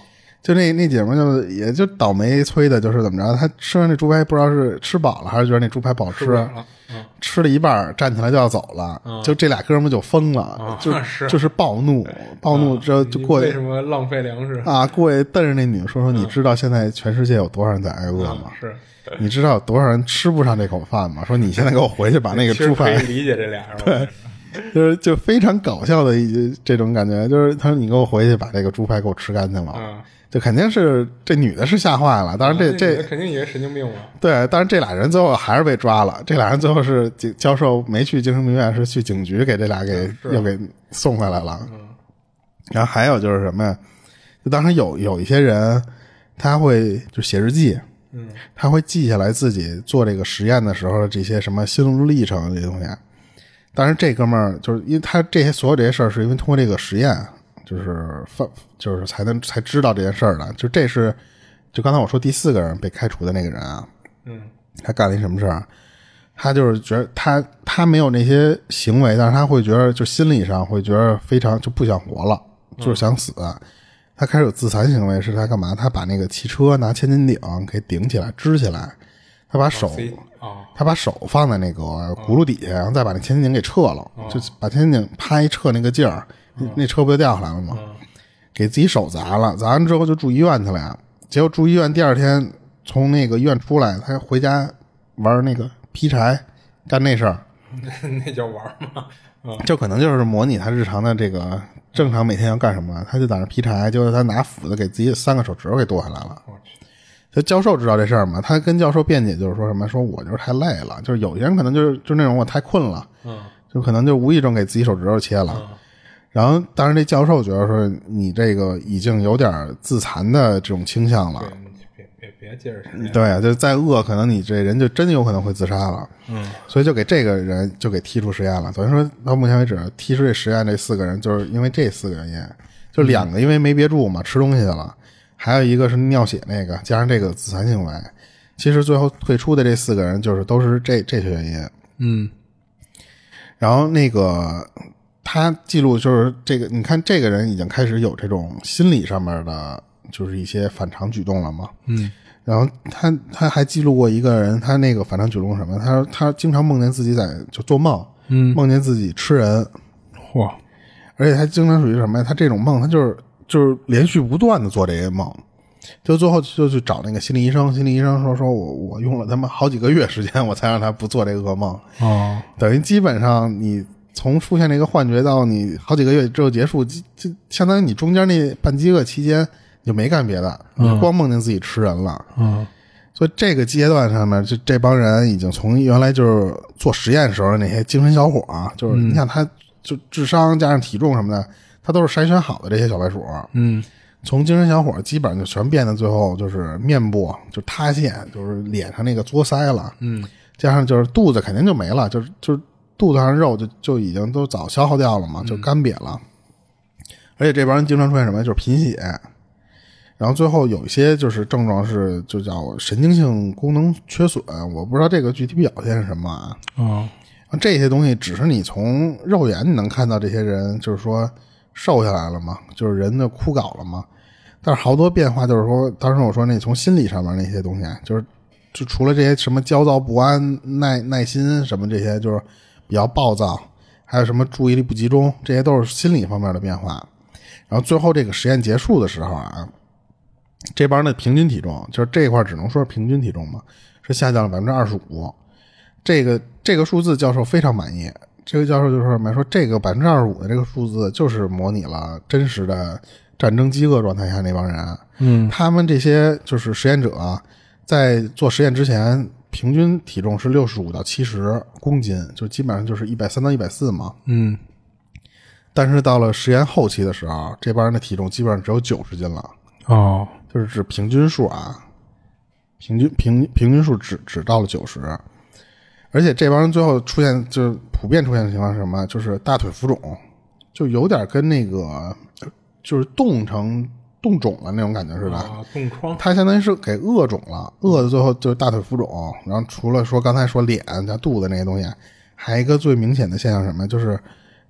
就那那姐们儿就也就倒霉催的，就是怎么着，她吃完那猪排不知道是吃饱了还是觉得那猪排不好吃，吃了了。嗯，吃了一半儿站起来就要走了，就这俩哥们儿就疯了，就啊 是就是暴怒，暴怒之后就过去你为什么浪费粮食？啊，过去瞪着那女的说说，你知道现在全世界有多少人在挨饿吗？是，你知道有多少人吃不上这口饭吗？说你现在给我回去把那个猪排，理解这俩人。对，就是就非常搞笑的一这种感觉，就是他说你给我回去把这个猪排给我吃干净了，啊，就肯定是这女的是吓坏了。当然这那这肯定以为神经病了。对，但是这俩人最后还是被抓了。这俩人最后是警教授没去精神病院，是去警局给这俩给是又给送回来了。然后还有就是什么呀？就当时有有一些人他会就写日记，嗯，他会记下来自己做这个实验的时候的这些什么心路历程这些东西。当然，这哥们儿就是因为他这些所有这些事儿，是因为通过这个实验，就是发就是才能才知道这件事儿的。就这是就刚才我说第四个人被开除的那个人啊，嗯，他干了一什么事儿啊？他就是觉得他他没有那些行为，但是他会觉得就心理上会觉得非常就不想活了，就是想死。他开始有自残行为，是他干嘛？他把那个汽车拿千斤顶给顶起来支起来，他把手他把手放在那个轱辘底下，然后再把那千斤顶给撤了，就把千斤顶啪一撤那个劲儿，那那车不就掉下来了吗？给自己手砸了，砸完之后就住医院去了呀。结果住医院第二天从那个医院出来，他回家玩那个劈柴，干那事儿，那叫玩吗？啊，就可能就是模拟他日常的这个正常每天要干什么，他就在那劈柴，结果他拿斧子给自己三个手指头给剁下来了。我去，这教授知道这事儿吗？他跟教授辩解就是说什么，说我就是太累了，就是有些人可能就是就那种我太困了，嗯就可能就无意中给自己手指头切了。嗯然后，当然这教授觉得说你这个已经有点自残的这种倾向了。别别别接着。对，就是再饿，可能你这人就真有可能会自杀了。嗯，所以就给这个人就给踢出实验了。等于说到目前为止，踢出这实验这四个人，就是因为这四个原因，就两个因为没憋住嘛，吃东西去了，还有一个是尿血那个，加上这个自残行为。其实最后退出的这四个人，就是都是这这些原因。嗯然后那个他记录就是这个，你看这个人已经开始有这种心理上面的，就是一些反常举动了嘛。嗯。然后他他还记录过一个人，他那个反常举动什么？他说他经常梦见自己在就做梦，嗯，梦见自己吃人，嚯，而且他经常属于什么呀？他这种梦，他就是就是连续不断的做这些梦，就最后就去找那个心理医生，心理医生说说我我用了他妈好几个月时间，我才让他不做这个噩梦，哦，等于基本上你从出现这个幻觉到你好几个月之后结束，就就相当于你中间那半饥饿期间你就没干别的，你光梦见自己吃人了。嗯。所以这个阶段上面，就这帮人已经从原来就是做实验时候的那些精神小伙啊，就是你想他就智商加上体重什么的，他都是筛选好的这些小白鼠，嗯。从精神小伙基本上就全变得最后就是面部就塌陷，就是脸上那个作腮了，嗯。加上就是肚子肯定就没了，就是就是肚子上肉就就已经都早消耗掉了嘛，就干瘪了。而且这帮人经常出现什么，就是贫血，然后最后有一些就是症状是就叫神经性功能缺损，我不知道这个具体表现是什么啊。哦这些东西只是你从肉眼你能看到这些人就是说瘦下来了嘛，就是人的枯槁了嘛。但是好多变化就是说，当时我说那从心理上面那些东西，啊就是就除了这些什么焦躁不安、耐耐心什么这些，就是比较暴躁，还有什么注意力不集中，这些都是心理方面的变化。然后最后这个实验结束的时候啊，这帮人的平均体重，就是这块只能说是平均体重嘛，是下降了百分之二十五。这个这个数字教授非常满意。这个教授就说什么？说这个百分之二十五的这个数字就是模拟了真实的战争饥饿状态下那帮人。嗯他们这些就是实验者啊，在做实验之前，平均体重是六十五到七十公斤，就基本上就是一百三到一百四嘛。嗯但是到了实验后期的时候，这帮人的体重基本上只有九十斤了，哦就是指平均数啊，平均平平均数只只到了九十。而且这帮人最后出现就是普遍出现的情况是什么？就是大腿浮肿，就有点跟那个就是冻成冻肿了那种感觉似的。啊，冻疮他相当于是给饿肿了，饿的最后就是大腿浮肿。然后除了说刚才说脸加肚子那些东西，还有一个最明显的现象什么？就是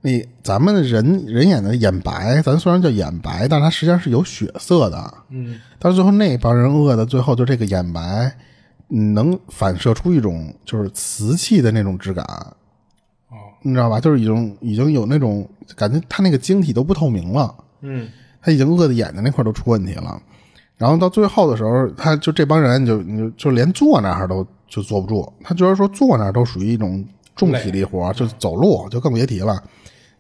你咱们人人眼的眼白，咱虽然叫眼白，但它实际上是有血色的。嗯但是最后那帮人饿的最后就这个眼白，嗯能反射出一种就是瓷器的那种质感。哦你知道吧？就是已经已经有那种感觉，它那个晶体都不透明了。嗯他已经饿的眼睛那块都出问题了，然后到最后的时候，他就这帮人就你就就连坐那儿都就坐不住，他觉得说坐那儿都属于一种重体力活，就走路就更别提了，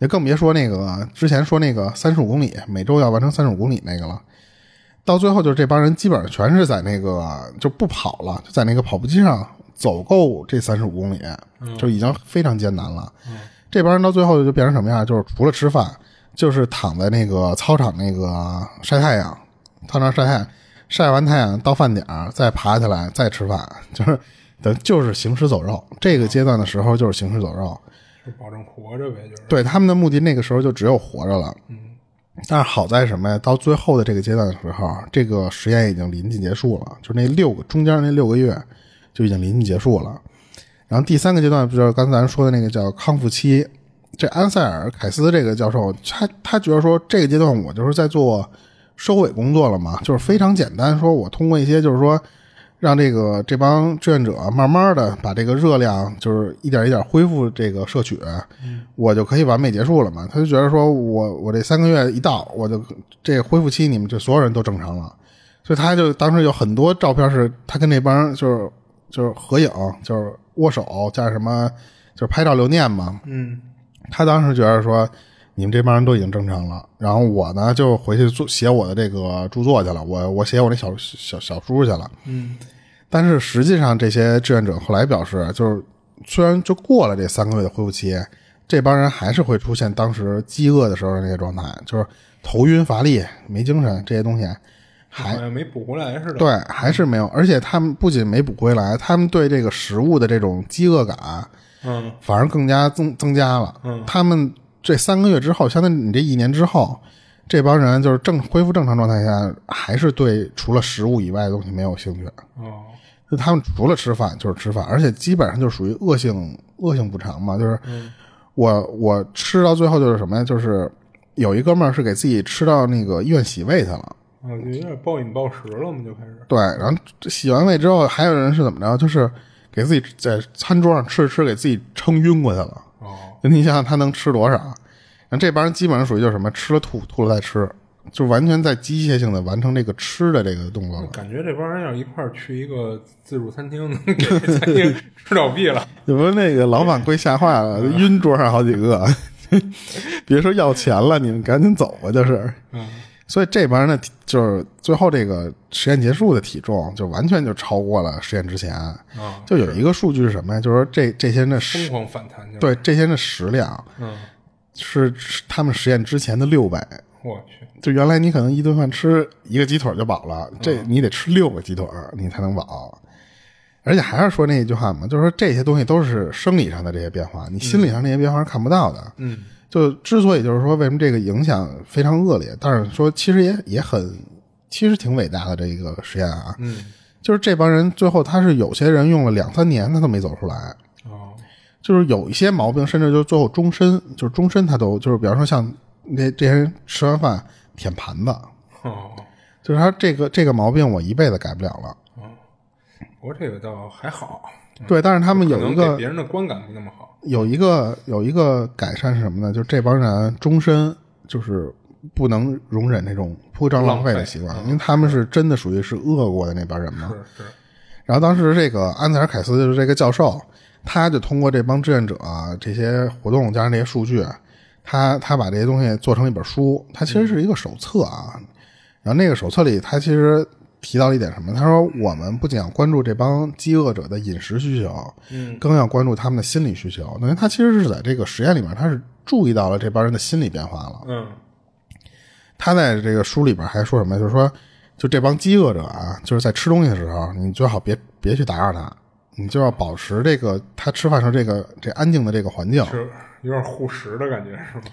也更别说那个之前说那个三十五公里每周要完成三十五公里那个了。到最后，就是这帮人基本上全是在那个就不跑了，就在那个跑步机上走够这三十五公里，就已经非常艰难了。这帮人到最后就变成什么样？就是除了吃饭，就是躺在那个操场那个晒太阳，操场晒太阳，晒完太阳到饭点再爬起来再吃饭，就是等就是行尸走肉。这个阶段的时候就是行尸走肉，就保证活着呗，就是对他们的目的那个时候就只有活着了。嗯但是好在什么呀？到最后的这个阶段的时候，这个实验已经临近结束了，就那六个中间那六个月就已经临近结束了。然后第三个阶段，不就是刚才咱说的那个叫康复期？这安塞尔凯斯这个教授，他他觉得说这个阶段我就是在做收尾工作了嘛，就是非常简单，说我通过一些就是说让这个这帮志愿者慢慢的把这个热量就是一点一点恢复这个摄取，我就可以完美结束了嘛。他就觉得说我我这三个月一到，我就这恢复期你们就所有人都正常了，所以他就当时有很多照片是他跟那帮就是就是合影，就是握手加什么就是拍照留念嘛。嗯他当时觉得说，你们这帮人都已经正常了，然后我呢就回去做写我的这个著作去了，我我写我那小小小书去了。嗯但是实际上，这些志愿者后来表示，就是虽然就过了这三个月的恢复期，这帮人还是会出现当时饥饿的时候的那个状态，就是头晕乏力、没精神这些东西，还好像没补回来似的。对，还是没有。而且他们不仅没补回来，他们对这个食物的这种饥饿感，嗯反而更加增增加了。嗯他们这三个月之后，相当于你这一年之后，这帮人就是正恢复正常状态下，还是对除了食物以外的东西没有兴趣。哦就他们除了吃饭就是吃饭，而且基本上就属于恶性恶性补偿嘛。就是嗯我我吃到最后就是什么呀？就是有一哥们儿是给自己吃到那个医院洗胃去了。啊，就有点暴饮暴食了嘛，就开始。对，然后洗完胃之后，还有人是怎么着？就是给自己在餐桌上吃着吃，给自己撑晕过去了。哦，你想想他能吃多少？那这帮人基本上属于就是什么，吃了吐，吐了再吃，就完全在机械性的完成这个吃的这个动作了。感觉这帮人要一块儿去一个自助餐厅，给餐厅 吃倒闭了。你不那个老板被吓坏了，晕桌上好几个，别说要钱了，你们赶紧走吧，就是。嗯，所以这帮人的就是最后这个实验结束的体重，就完全就超过了实验之前。啊，就有一个数据是什么呀？就是说这这些人的食疯狂反弹。对这些人的食量嗯，是是他们实验之前的六倍。我去，就原来你可能一顿饭吃一个鸡腿就饱了，这你得吃六个鸡腿你才能饱。而且还是说那一句话嘛，就是说这些东西都是生理上的这些变化，你心理上那些变化是看不到的。嗯，就之所以就是说为什么这个影响非常恶劣，但是说其实也也很，其实挺伟大的这一个实验啊。嗯，就是这帮人最后他是有些人用了两三年他都没走出来，哦，就是有一些毛病，甚至就最后终身，就是终身他都就是比方说像那这些人吃完饭舔盘子，哦，就是他这个这个毛病我一辈子改不了了。不过这个倒还好，对，但是他们有一个别人的观感不那么好。有一个有一个改善是什么呢？就是这帮人终身就是不能容忍那种铺张浪费的习惯，因为他们是真的属于是饿过的那帮人嘛。是是，然后当时这个安塞尔凯斯就是这个教授，他就通过这帮志愿者、啊、这些活动加上这些数据，他他把这些东西做成一本书，它其实是一个手册啊。然后那个手册里，他其实提到了一点什么？他说我们不仅要关注这帮饥饿者的饮食需求，嗯，更要关注他们的心理需求。等于他其实是在这个实验里面，他是注意到了这帮人的心理变化了。嗯，他在这个书里边还说什么？就是说，就这帮饥饿者啊，就是在吃东西的时候，你最好别别去打扰他，你就要保持这个他吃饭时候这个这安静的这个环境。是有点护食的感觉，是吗？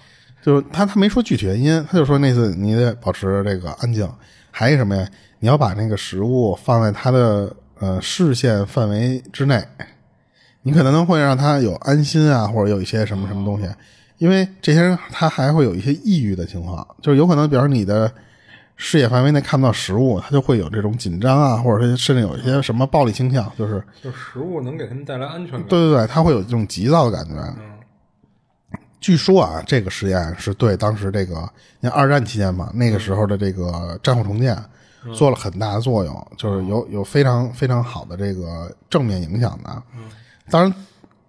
就他他没说具体原因，他就说那次你得保持这个安静。还有什么呀？你要把那个食物放在他的呃视线范围之内，你可能会让他有安心啊，或者有一些什么什么东西。因为这些人他还会有一些抑郁的情况，就是有可能，比如你的视野范围内看不到食物，他就会有这种紧张啊，或者说甚至有一些什么暴力倾向，就是就食物能给他们带来安全感。对对对，他会有这种急躁的感觉。据说啊，这个实验是对当时这个，你看二战期间嘛，那个时候的这个战后重建做了很大的作用，就是有有非常非常好的这个正面影响的。当然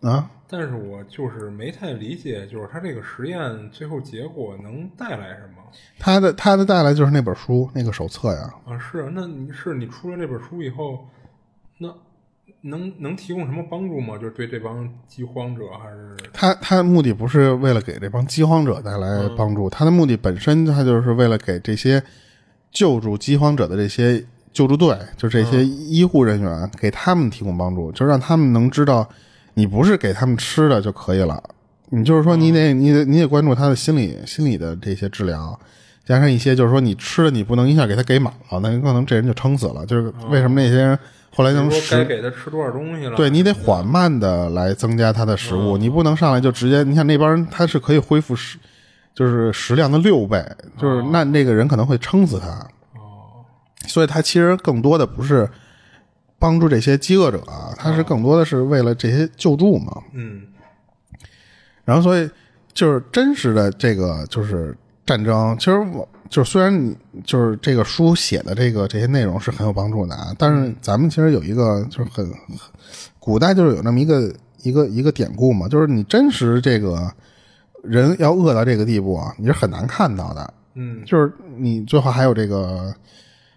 啊，但是我就是没太理解，就是他这个实验最后结果能带来什么他的他的带来就是那本书那个手册呀，啊？是啊，那你是你出了这本书以后，那能能提供什么帮助吗？就是对这帮饥荒者还是他他的目的不是为了给这帮饥荒者带来帮助，他的目的本身他就是为了给这些救助饥荒者的这些救助队，就这些医护人员，给他们提供帮助，就让他们能知道，你不是给他们吃的就可以了，你就是说你得你得你得关注他的心理心理的这些治疗。加上一些，就是说你吃的你不能一下给他给满了，那可能这人就撑死了。就是为什么那些人后来能说该给他吃多少东西了？对你得缓慢的来增加他的食物，你不能上来就直接。你看那帮人他是可以恢复食，就是食量的六倍，就是那那个人可能会撑死他。哦，所以他其实更多的不是帮助这些饥饿者啊，他是更多的是为了这些救助嘛。嗯然后所以就是真实的这个就是战争，其实我就是虽然你就是这个书写的这个这些内容是很有帮助的啊，但是咱们其实有一个就是很很古代就是有那么一个一个一个典故嘛，就是你真实这个人要饿到这个地步啊，你是很难看到的。嗯就是你最后还有这个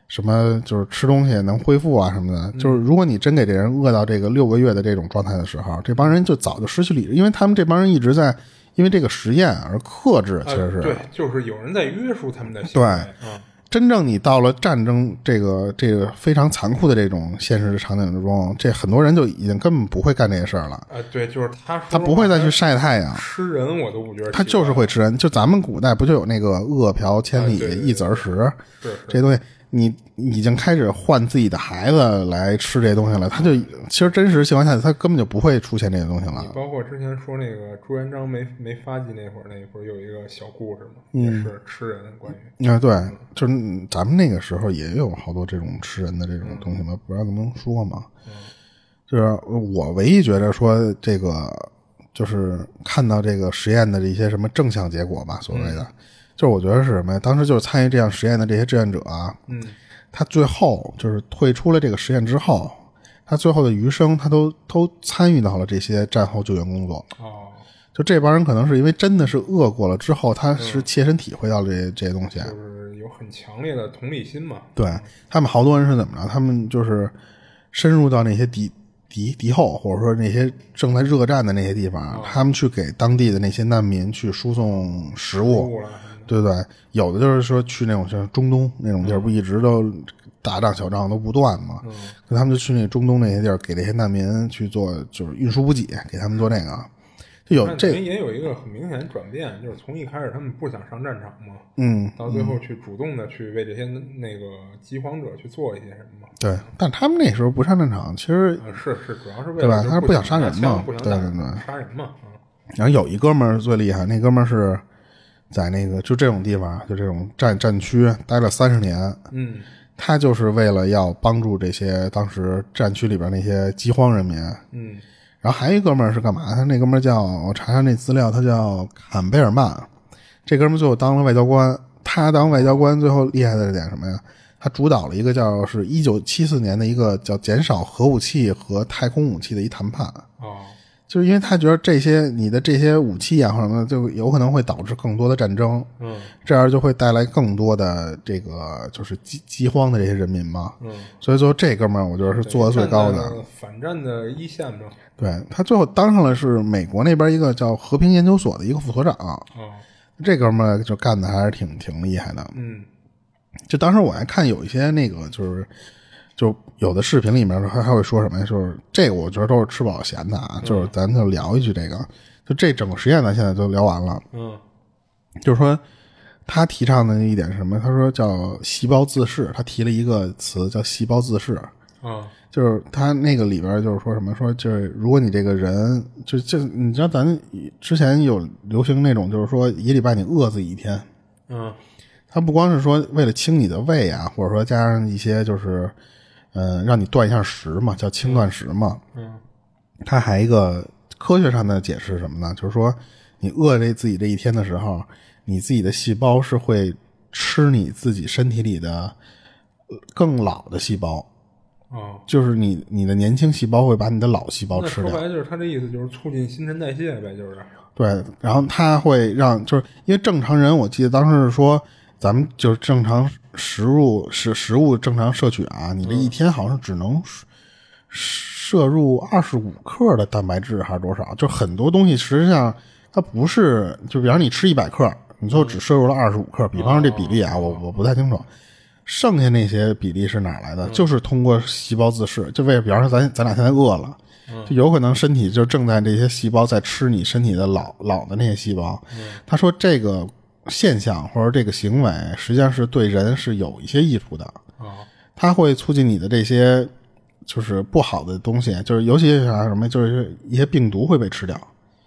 什么，就是吃东西能恢复啊什么的。就是如果你真给这人饿到这个六个月的这种状态的时候，这帮人就早就失去理智，因为他们这帮人一直在因为这个实验而克制，其实是、啊对，就是有人在约束他们的行对为啊，真正你到了战争这个这个非常残酷的这种现实的场景之中，这很多人就已经根本不会干这些事儿了，啊，对，就是他他不会再去晒太阳。吃人，我都不觉得他就是会吃人，就咱们古代不就有那个饿殍千里一子而食，是是这东西，你已经开始换自己的孩子来吃这东西了，他就其实真实情况下，他根本就不会出现这些东西了。包括之前说那个朱元璋没没发迹那会儿，那会儿有一个小故事嘛，也是吃人关于啊，对，就是咱们那个时候也有好多这种吃人的这种东西嘛，不知道能不能说嘛。嗯就是我唯一觉得说这个，就是看到这个实验的这些什么正向结果吧，所谓的。就是我觉得是什么呀？当时就是参与这样实验的这些志愿者啊，嗯，他最后就是退出了这个实验之后，他最后的余生，他都都参与到了这些战后救援工作。哦，就这帮人可能是因为真的是饿过了之后，他是切身体会到这些这些东西，就是有很强烈的同理心嘛。对他们好多人是怎么着？他们就是深入到那些敌敌敌后，或者说那些正在热战的那些地方，他们去给当地的那些难民去输送食物。对对，有的就是说去那种像中东那种地儿，不一直都打仗小仗都不断嘛？嗯，他们就去那中东那些地儿，给那些难民去做，就是运输补给，给他们做那个。就有这也有一个很明显的转变，就是从一开始他们不想上战场嘛，嗯，到最后去主动的去为这些那个饥荒者去做一些什么嘛。对，但他们那时候不上战场，其实是是主要是为对吧？他是不想杀人嘛？对对对，杀人嘛。然后有一哥们儿最厉害，那哥们儿是。在那个就这种地方，就这种战战区待了三十年，嗯，他就是为了要帮助这些当时战区里边那些饥荒人民，嗯，然后还有一哥们儿是干嘛？他那哥们儿叫我查查那资料，他叫坎贝尔曼，这哥们儿最后当了外交官。他当外交官最后厉害的点什么呀？他主导了一个叫是一九七四年的一个叫减少核武器和太空武器的一谈判。哦。就是因为他觉得这些你的这些武器啊或者什么，就有可能会导致更多的战争，嗯，这样就会带来更多的这个就是饥饥荒的这些人民嘛，嗯，所以最后这哥们儿我觉得是做的最高的，反战的一线嘛，对他最后当上了是美国那边一个叫和平研究所的一个副所长，哦，这哥们儿就干的还是挺挺厉害的，嗯，就当时我还看有一些那个就是。就有的视频里面还还会说什么呀？就是这个，我觉得都是吃饱闲的啊。就是咱就聊一句这个，就这整个实验，咱现在都聊完了。嗯，就是说他提倡的一点是什么？他说叫细胞自噬，他提了一个词叫细胞自噬。啊，就是他那个里边就是说什么？说就是如果你这个人就就你知道咱之前有流行那种，就是说一礼拜你饿自己一天。嗯，他不光是说为了清你的胃啊，或者说加上一些就是。嗯，让你断一下食嘛，叫轻断食嘛。嗯，它还一个科学上的解释什么呢？就是说，你饿这自己这一天的时候，你自己的细胞是会吃你自己身体里的更老的细胞。哦，就是你你的年轻细胞会把你的老细胞吃掉。说白就是他这意思，就是促进新陈代谢呗，就是。对，然后它会让，就是因为正常人，我记得当时是说。咱们就是正常食物食食物正常摄取啊，你这一天好像只能摄入二十五克的蛋白质还是多少？就很多东西实际上它不是，就比方你吃一百克，你最后只摄入了二十五克。比方说这比例啊，我我不太清楚，剩下那些比例是哪来的？就是通过细胞自噬。就为比方说咱咱俩现在饿了，就有可能身体就正在这些细胞在吃你身体的老老的那些细胞。他说这个。现象或者这个行为，实际上是对人是有一些益处的啊，它会促进你的这些就是不好的东西，就是尤其是啥什么，就是一些病毒会被吃掉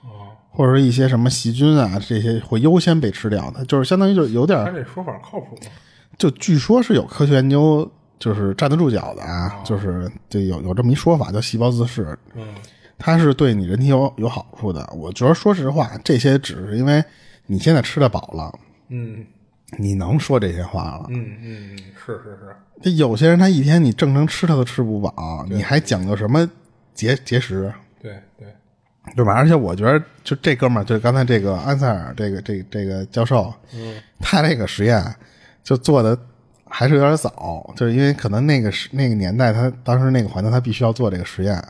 啊，或者说一些什么细菌啊，这些会优先被吃掉的，就是相当于就有点。他这说法靠谱吗？就据说是有科学研究，就是站得住脚的啊，就是就有有这么一说法，叫细胞自噬，嗯，它是对你人体有有好处的。我觉得说实话，这些只是因为。你现在吃的饱了，嗯，你能说这些话了，嗯嗯，是是是。这有些人他一天你正常吃他都吃不饱，你还讲究什么节节食？对对，对吧？而且我觉得，就这哥们儿，就刚才这个安塞尔这个这个这个教授，嗯，他这个实验就做的还是有点早，就是因为可能那个时那个年代，他当时那个环境，他必须要做这个实验。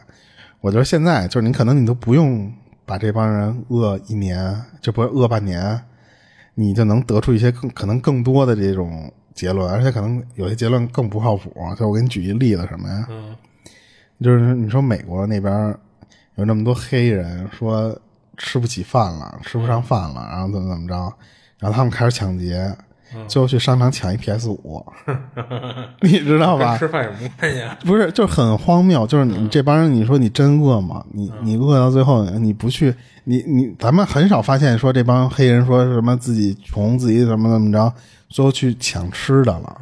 我觉得现在就是你可能你都不用。把这帮人饿一年，就不是饿半年，你就能得出一些更可能更多的这种结论，而且可能有些结论更不靠谱。就我给你举一例子，什么呀？嗯，就是你说美国那边有那么多黑人，说吃不起饭了，吃不上饭了，然后怎么怎么着，然后他们开始抢劫，最后去商场抢一 PS 五，你知道吧？吃饭有什么关系？不是，就是很荒谬。就是你这帮人，你说你真饿吗？你你饿到最后，你不去，你你咱们很少发现说这帮黑人说什么自己穷，自己怎么怎么着，最后去抢吃的了。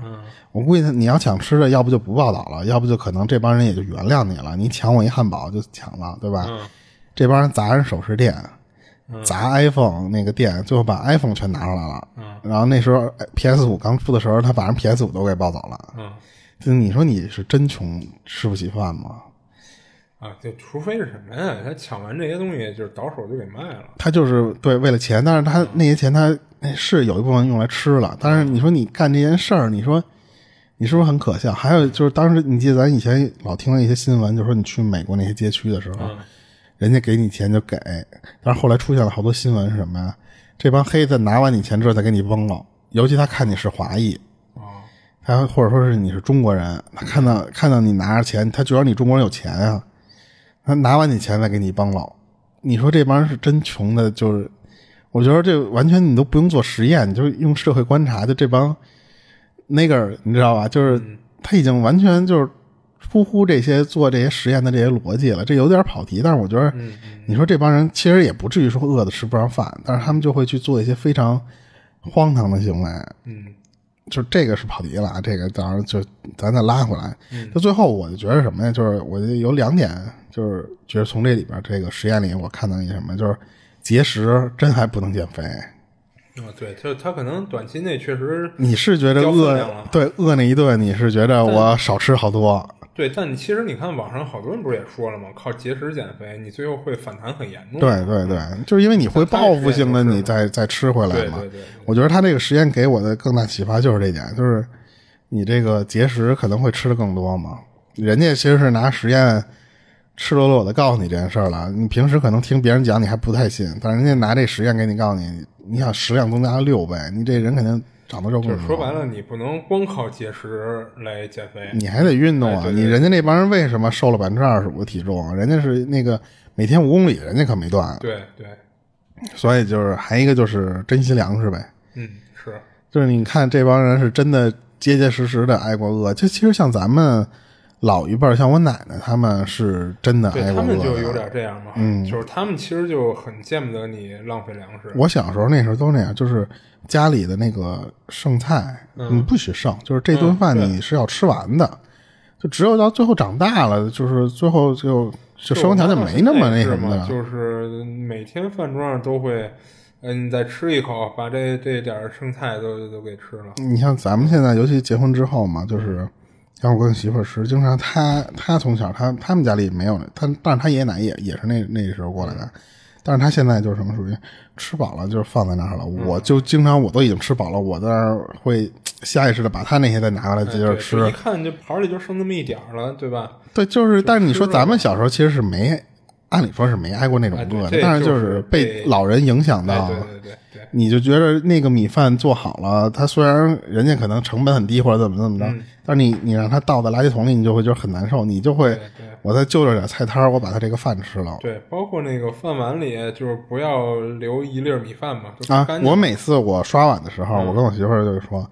我估计他你要抢吃的，要不就不报道了，要不就可能这帮人也就原谅你了。你抢我一汉堡就抢了，对吧？这帮人砸人首饰店。砸 iPhone 那个店，最后把 iPhone 全拿出来了。嗯，然后那时候 PS 五刚出的时候，他把人 PS 五都给抱走了。嗯，就你说你是真穷，吃不起饭吗？啊，就除非是什么呀？他抢完这些东西，就是倒手就给卖了。他就是对为了钱，但是他那些钱他是有一部分用来吃了。但是你说你干这件事儿，你说你是不是很可笑？还有就是当时你记得咱以前老听了一些新闻，就说你去美国那些街区的时候。人家给你钱就给，但是后来出现了好多新闻是什么呀？这帮黑子拿完你钱之后再给你崩了，尤其他看你是华裔，他或者说是你是中国人，他看到看到你拿着钱，他觉得你中国人有钱啊，他拿完你钱再给你崩了。你说这帮人是真穷的，就是我觉得这完全你都不用做实验，就是用社会观察，就这帮那个你知道吧？就是他已经完全就是。出乎这些做这些实验的这些逻辑了，这有点跑题。但是我觉得，你说这帮人其实也不至于说饿的吃不上饭，但是他们就会去做一些非常荒唐的行为。嗯，就这个是跑题了啊。这个当然就咱再拉回来。就最后我就觉得什么呀？就是我有两点，就是觉得从这里边这个实验里我看到一什么，就是节食真还不能减肥。啊，对，就他可能短期内确实你是觉得饿对饿那一顿，你是觉得我少吃好多。对，但你其实你看网上好多人不是也说了吗？靠节食减肥，你最后会反弹很严重。对对对，就是因为你会报复性的你再再吃回来嘛。对对对。我觉得他这个实验给我的更大启发就是这点，就是你这个节食可能会吃的更多嘛。人家其实是拿实验赤裸裸的告诉你这件事儿了。你平时可能听别人讲你还不太信，但人家拿这实验给你告诉你，你想食量增加了六倍，你这人肯定。长得肉就是说白了，你不能光靠节食来减肥，你还得运动啊！你人家那帮人为什么瘦了百分之二十五的体重？人家是那个每天五公里，人家可没断。对对，所以就是还一个就是珍惜粮食呗。嗯，是，就是你看这帮人是真的结结实实的挨过饿。就其实像咱们老一辈，像我奶奶他们是真的挨过饿。他们就有点这样嘛，嗯，就是他们其实就很见不得你浪费粮食。我小时候那时候都那样，就是。家里的那个剩菜，你不许剩，就是这顿饭你是要吃完的。就只有到最后长大了，就是最后就就生活条件没那么那什么的，就是每天饭桌上都会，嗯，你再吃一口，把这这点剩菜都都给吃了。你像咱们现在，尤其结婚之后嘛，就是像我跟媳妇吃，经常她她从小她他们家里没有，她但是她爷爷奶奶也也是那那时候过来的。但是他现在就是什么属于吃饱了，就是放在那儿了。我就经常我都已经吃饱了，我在那儿会下意识的把他那些再拿过来接着吃。一看这盘里就剩那么一点了，对吧？对，就是。但是你说咱们小时候其实是没，按理说是没挨过那种饿的，但是就是被老人影响到。对对对对。你就觉得那个米饭做好了，它虽然人家可能成本很低或者怎么怎么着，但是你你让它倒在垃圾桶里，你就会觉得很难受，你就会。我再就着点菜摊我把他这个饭吃了。对，包括那个饭碗里，就是不要留一粒米饭嘛。啊，我每次我刷碗的时候，我跟我媳妇儿就说：“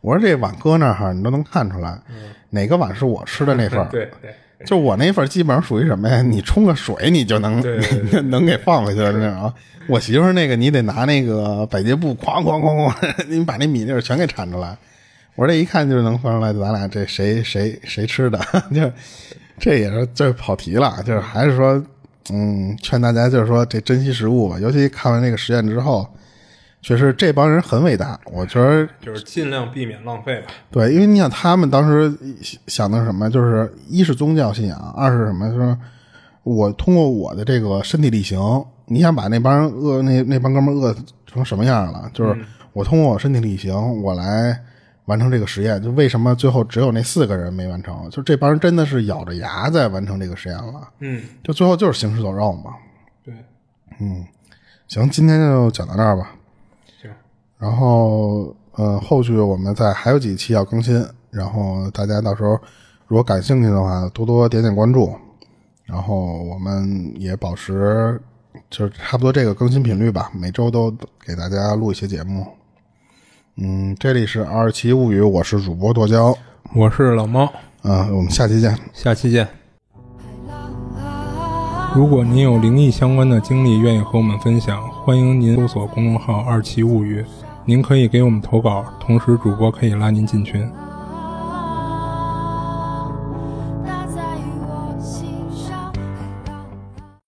我说这碗搁那儿哈，你都能看出来，哪个碗是我吃的那份对 对，就我那份基本上属于什么呀？你冲个水，你就能 能给放回去了那种。我媳妇儿那个，你得拿那个百洁布，哐哐哐哐，你把那米粒全给铲出来。我这一看就能放出来，咱俩这谁谁谁吃的 就。这也是这跑题了，就是还是说，嗯，劝大家就是说这珍惜食物吧。尤其看完这个实验之后，确实这帮人很伟大。我觉得就是尽量避免浪费吧。对，因为你想他们当时想的什么，就是一是宗教信仰，二是什么？就是我通过我的这个身体力行，你想把那帮人饿那那帮哥们饿成什么样了？就是我通过我身体力行，我来。完成这个实验，就为什么最后只有那四个人没完成？就这帮人真的是咬着牙在完成这个实验了。嗯，就最后就是行尸走肉嘛。对，嗯，行，今天就讲到这儿吧。然后，呃，后续我们在还有几期要更新，然后大家到时候如果感兴趣的话，多多点点关注。然后我们也保持就是差不多这个更新频率吧，每周都给大家录一些节目。嗯，这里是《二七物语》，我是主播剁椒，我是老猫，啊，我们下期见，下期见。如果您有灵异相关的经历，愿意和我们分享，欢迎您搜索公众号“二七物语”。您可以给我们投稿同时主播可以拉您进群。